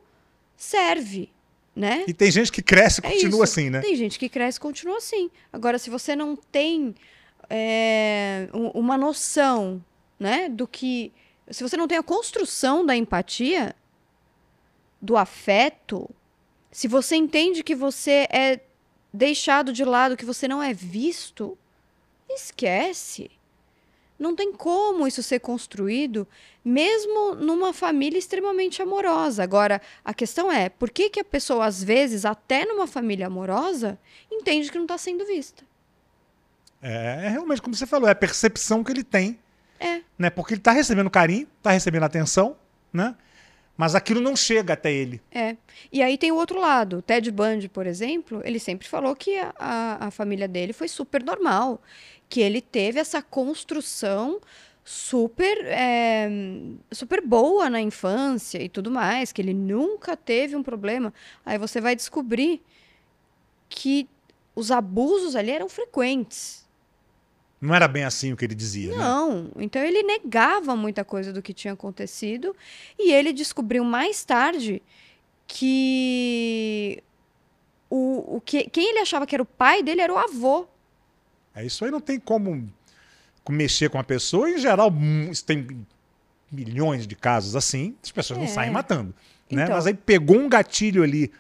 serve, né? E tem gente que cresce e É continua isso. assim, né? Tem gente que cresce e continua assim. Agora, se você não tem é, uma noção, né, do que... Se você não tem a construção da empatia, do afeto, se você entende que você é deixado de lado, que você não é visto, esquece. Não tem como isso ser construído, mesmo numa família extremamente amorosa. Agora, a questão é, por que, que a pessoa, às vezes, até numa família amorosa, entende que não está sendo vista? É, é realmente, como você falou, é a percepção que ele tem. É. Né? Porque ele está recebendo carinho, está recebendo atenção, né? Mas aquilo não chega até ele. É. E aí tem o outro lado. O Ted Bundy, por exemplo, ele sempre falou que a, a, a família dele foi super normal. Que ele teve essa construção super, é, super boa na infância e tudo mais. Que ele nunca teve um problema. Aí você vai descobrir que os abusos ali eram frequentes. Não era bem assim o que ele dizia, né? Não, então ele negava muita coisa do que tinha acontecido e ele descobriu mais tarde que o, o que quem ele achava que era o pai dele era o avô. É isso aí não tem como mexer com a pessoa. Em geral, tem milhões de casos assim, as pessoas não É. saem matando. Né? Então. Mas aí pegou um gatilho ali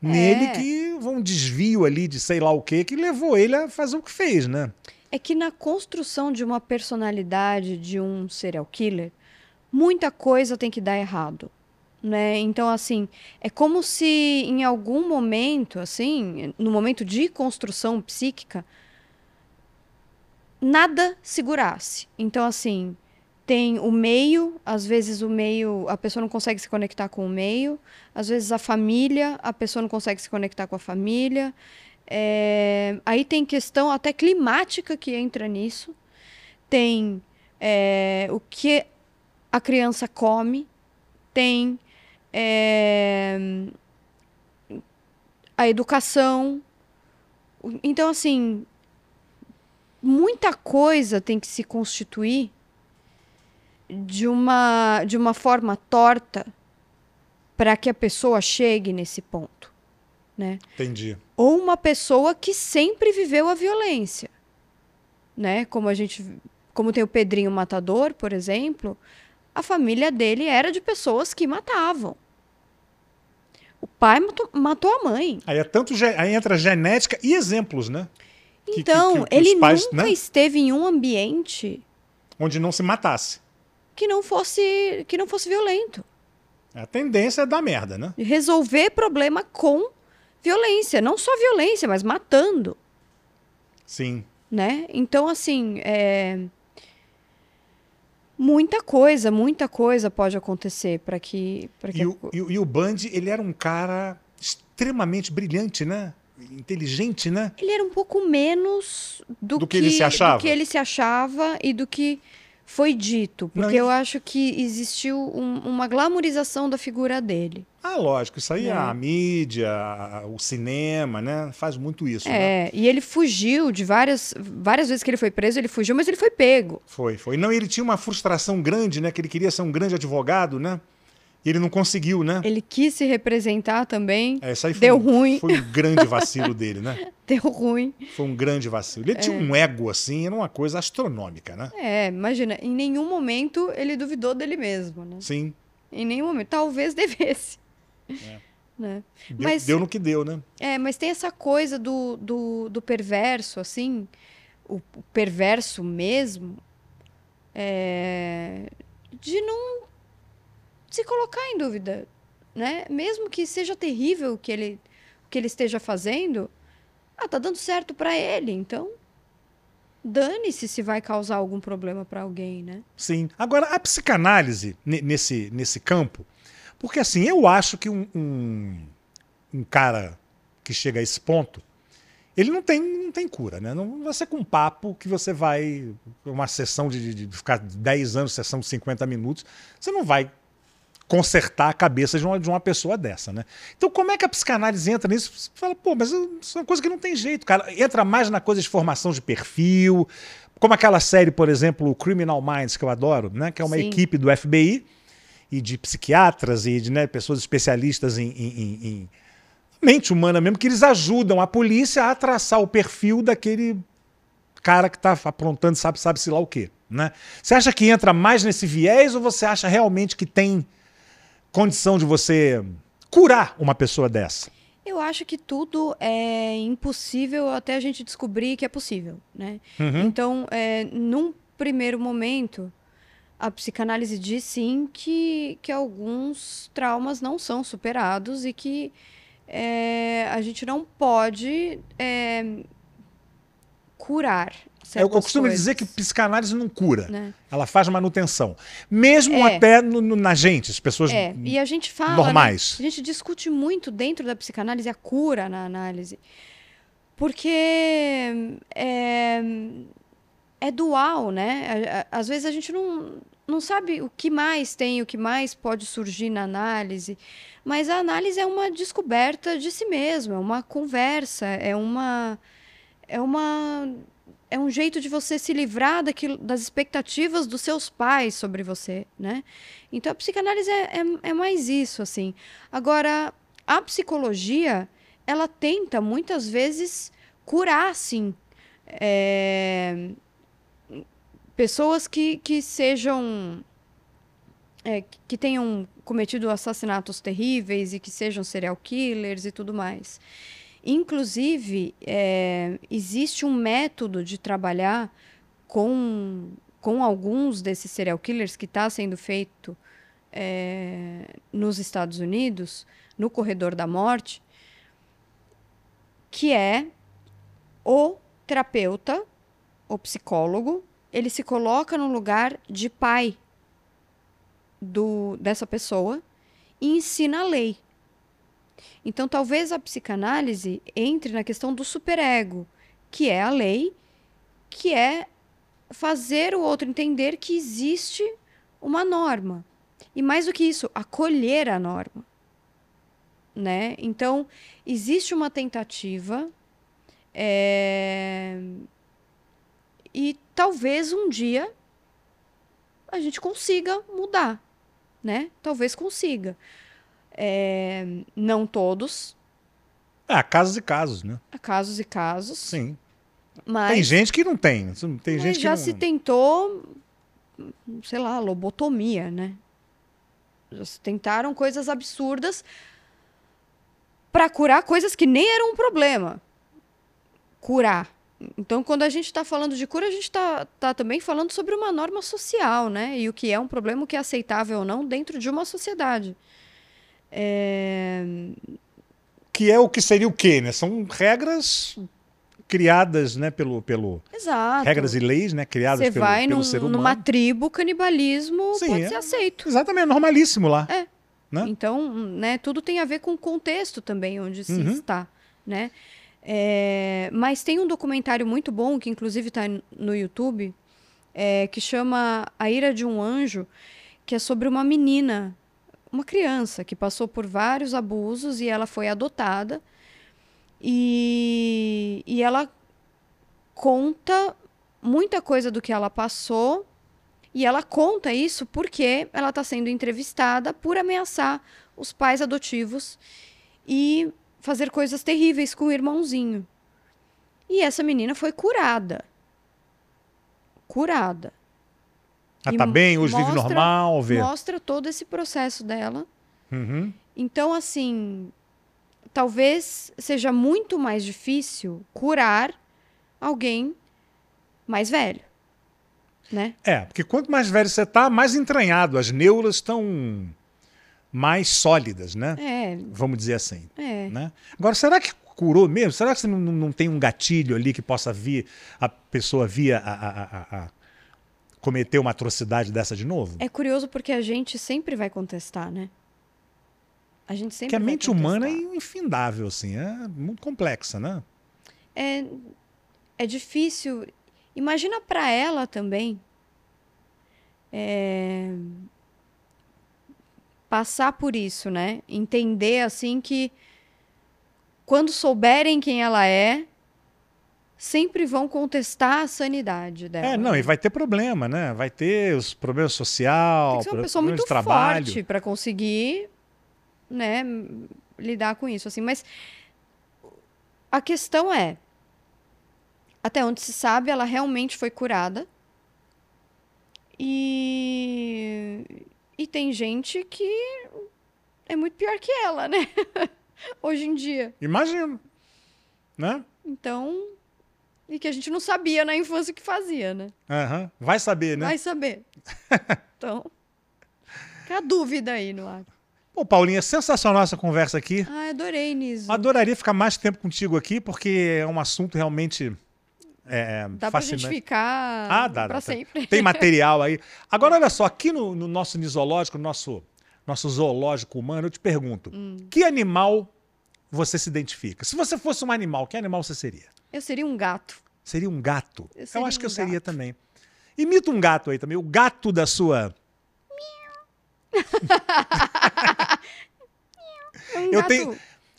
nele É. que um desvio ali de sei lá o que que levou ele a fazer o que fez, né? É que na construção de uma personalidade de um serial killer, muita coisa tem que dar errado. Né? Então, assim, é como se em algum momento, assim, no momento de construção psíquica, nada segurasse. Então, assim, tem o meio, às vezes o meio, a pessoa não consegue se conectar com o meio, às vezes a família, a pessoa não consegue se conectar com a família. É, aí tem questão até climática que entra nisso. Tem é, o que a criança come, tem é, a educação. Então, assim, muita coisa tem que se constituir de uma, de uma forma torta para que a pessoa chegue nesse ponto, né? Entendi. Ou uma pessoa que sempre viveu a violência, né? Como a gente, como tem o Pedrinho Matador, por exemplo, a família dele era de pessoas que matavam. O pai matou, matou a mãe. Aí é tanto aí entra genética e exemplos, né? Que- que- Então, que- que ele pais, nunca né? esteve em um ambiente Onde não se matasse. que não fosse que não fosse violento. A tendência é dar merda, né? Resolver problema com violência, não só violência, mas matando. Sim. né? Então, assim, é... muita coisa, muita coisa pode acontecer para que, para que E o, e, e o Bundy, ele era um cara extremamente brilhante, né? Inteligente, né? ele era um pouco menos do, Do que ele se achava? do que ele se achava e do que foi dito, Não, porque e- eu acho que existiu um- uma glamorização da figura dele. Ah, lógico, isso aí É. a mídia, o cinema, né? Faz muito isso, né? É, e ele fugiu de várias várias vezes que ele foi preso, ele fugiu, mas ele foi pego. Foi, foi. Não, ele tinha uma frustração grande, né? Que ele queria ser um grande advogado, né? E ele não conseguiu, né? Ele quis se representar também, É, isso aí foi, Deu um- ruim. Foi um grande vacilo dele, né? deu ruim. Foi um grande vacilo. Ele tinha um ego, assim, era uma coisa astronômica, né? É, imagina, em nenhum momento ele duvidou dele mesmo, né? Sim. Em nenhum momento. Talvez devesse. Né? Deu, Mas- deu no que deu, né? É, mas tem essa coisa do, do, do perverso, assim, o, o perverso mesmo, é, de não se colocar em dúvida, né? Mesmo que seja terrível o que ele, o que ele esteja fazendo, ah, tá dando certo pra ele, então dane-se se vai causar algum problema pra alguém, né? Sim. Agora, a psicanálise ne- nesse, nesse campo, porque assim, eu acho que um, um, um cara que chega a esse ponto, ele não tem, não tem cura, né? Não vai ser com um papo que você vai. Uma sessão de, de ficar 10 anos, sessão de 50 minutos, você não vai consertar a cabeça de uma, de uma pessoa dessa, né? Então, como é que a psicanálise entra nisso? Você fala, pô, mas isso é uma coisa que não tem jeito, cara. Entra mais na coisa de formação de perfil, como aquela série, por exemplo, Criminal Minds, que eu adoro, né? Que é uma Sim. equipe do FBI e de psiquiatras e de né, pessoas especialistas em, em, em, em mente humana mesmo, que eles ajudam a polícia a traçar o perfil daquele cara que está aprontando, sabe, sabe-se lá o quê. Né? Você acha que entra mais nesse viés ou você acha realmente que tem condição de você curar uma pessoa dessa? Eu acho que tudo é impossível até a gente descobrir que é possível, né? Uhum. Então, é, num primeiro momento, a psicanálise diz sim que, que alguns traumas não são superados e que é, a gente não pode é, curar. É, eu costumo coisas. dizer que psicanálise não cura, né? ela faz manutenção. Mesmo é. até no, no, na gente, as pessoas é. E a gente fala, né, normais. Né? A gente discute muito dentro da psicanálise a cura na análise. Porque é, é dual, né? Às vezes a gente não, não sabe o que mais tem, o que mais pode surgir na análise, mas a análise é uma descoberta de si mesmo, é uma conversa, é uma é uma é um jeito de você se livrar daquilo, das expectativas dos seus pais sobre você, né? Então a psicanálise é, é, é mais isso, assim. Agora a psicologia ela tenta muitas vezes curar, sim, é, pessoas que, que sejam. É, que tenham cometido assassinatos terríveis e que sejam serial killers e tudo mais. Inclusive, é, existe um método de trabalhar com, com alguns desses serial killers que está sendo feito é, nos Estados Unidos, no corredor da morte, que é o terapeuta, o psicólogo, ele se coloca no lugar de pai do, dessa pessoa e ensina a lei. Então, talvez a psicanálise entre na questão do superego, que é a lei, que é fazer o outro entender que existe uma norma. E mais do que isso, acolher a norma. Né? Então, existe uma tentativa é, e talvez um dia a gente consiga mudar, né? Talvez consiga. É, não todos. É, casos e casos, né? Há casos e casos. Sim. Mas, tem gente que não tem. Tem gente já que se tentou, sei lá, lobotomia, né? Já se tentaram coisas absurdas para curar coisas que nem eram um problema. Curar. Então, quando a gente está falando de cura, a gente está tá também falando sobre uma norma social, né? E o que é um problema, o que é aceitável ou não dentro de uma sociedade. É... Que é o que seria o quê, né? São regras criadas, né, pelo, pelo Exato. regras e leis, né, criadas Você pelo, vai pelo num, ser humano. numa tribo, canibalismo Sim, pode é, ser aceito. Exatamente, é normalíssimo lá. É. Né? Então, né, tudo tem a ver com o contexto também onde se uhum. está, né? É, mas tem um documentário muito bom, que inclusive está no YouTube, é, que chama A Ira de um Anjo, que é sobre uma menina, uma criança, que passou por vários abusos e ela foi adotada. E, e ela conta muita coisa do que ela passou. E ela conta isso porque ela está sendo entrevistada por ameaçar os pais adotivos. E fazer coisas terríveis com o irmãozinho. E essa menina foi curada. Curada. Ela ah, tá bem, hoje mostra, vive normal, vê. Mostra todo esse processo dela. Uhum. Então, assim, talvez seja muito mais difícil curar alguém mais velho. Né? É, porque quanto mais velho você tá, mais entranhado. As neuras estão mais sólidas, né? É. Vamos dizer assim. É. Né? Agora, será que curou mesmo? Será que você não, não tem um gatilho ali que possa vir a pessoa via a, a, a, a, cometer uma atrocidade dessa de novo? É curioso porque a gente sempre vai contestar, né? A gente sempre Que a mente humana é infindável, assim, é muito complexa, né? é, é difícil. Imagina para ela também é, passar por isso, né? Entender assim que quando souberem quem ela é, sempre vão contestar a sanidade dela. É, não, e vai ter problema, né? Vai ter os problemas social, Tem que ser uma pessoa problemas muito trabalho. forte para conseguir, né, lidar com isso, assim. Mas a questão é, até onde se sabe, ela realmente foi curada. E e tem gente que é muito pior que ela, né? Hoje em dia. Imagino. Né? Então, e que a gente não sabia na infância o que fazia, né? Aham. Vai saber, né? Vai saber. Então, fica a dúvida aí no ar. Pô, Paulinha, sensacional essa conversa aqui. Ah, adorei, Niso. Adoraria ficar mais tempo contigo aqui, porque é um assunto realmente é, Dá pra fascinante. gente ficar Ah, dá, pra dá. sempre. Tem material aí. Agora, olha só, aqui no, no nosso nisológico, no nosso, nosso zoológico humano, eu te pergunto: Hum. que animal você se identifica? Se você fosse um animal, que animal você seria? Eu seria um gato. Seria um gato? Eu Eu, seria acho que um eu seria gato. também. Imita um gato aí também, o gato da sua. É um Eu tenho-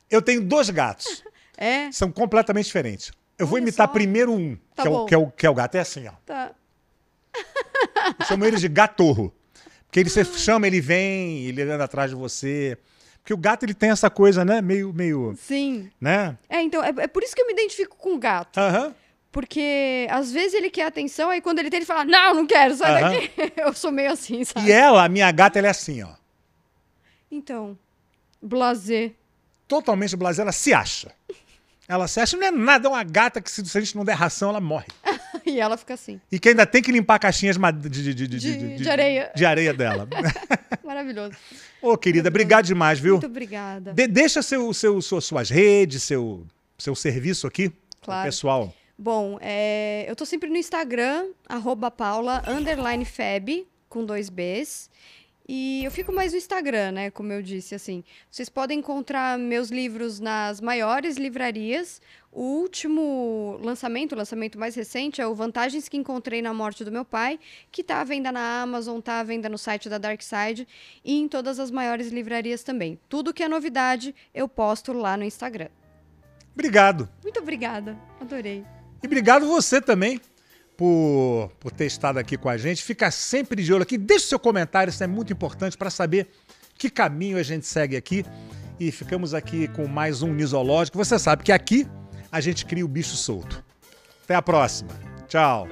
Eu tenho dois gatos, É, são completamente diferentes. Eu vou imitar só. primeiro um, Tá que, é o, que, é o, que é o gato. É assim, ó. tá. Eu chamo ele de gatorro. Porque ele, você chama, ele vem, ele anda atrás de você. Porque o gato ele tem essa coisa, né? Meio, meio, Sim. né? É, então, é, é por isso que eu me identifico com o gato. Aham. Porque às vezes ele quer atenção, aí quando ele tem, ele fala, não, não quero, sai daqui. Eu sou meio assim, sabe? E ela, a minha gata, ela é assim, ó. Então, blazer. Totalmente blasé, ela se acha. Ela se acha, não é nada, é uma gata que se se a gente não der ração, ela morre. E ela fica assim. E que ainda tem que limpar caixinhas de, de, de, De- areia. De areia dela. Maravilhoso. Ô, querida, obrigado demais, viu? Muito obrigada. De- deixa seu, seu, suas, redes, seu, seu serviço aqui. Claro. Pessoal. Bom, é, eu tô sempre no Instagram, arroba paula, underline feb, com dois Bs. E eu fico mais no Instagram, né? Como eu disse, assim. Vocês podem encontrar meus livros nas maiores livrarias. O último lançamento, o lançamento mais recente, é o Vantagens que Encontrei na Morte do Meu Pai, que tá à venda na Amazon, tá à venda no site da Darkside e em todas as maiores livrarias também. Tudo que é novidade, eu posto lá no Instagram. Obrigado. Muito obrigada, adorei. E obrigado você também por, por ter estado aqui com a gente. Fica sempre de olho aqui. Deixe seu comentário, isso é muito importante para saber que caminho a gente segue aqui. E ficamos aqui com mais um Nisológico. Você sabe que aqui a gente cria o bicho solto. Até a próxima. Tchau.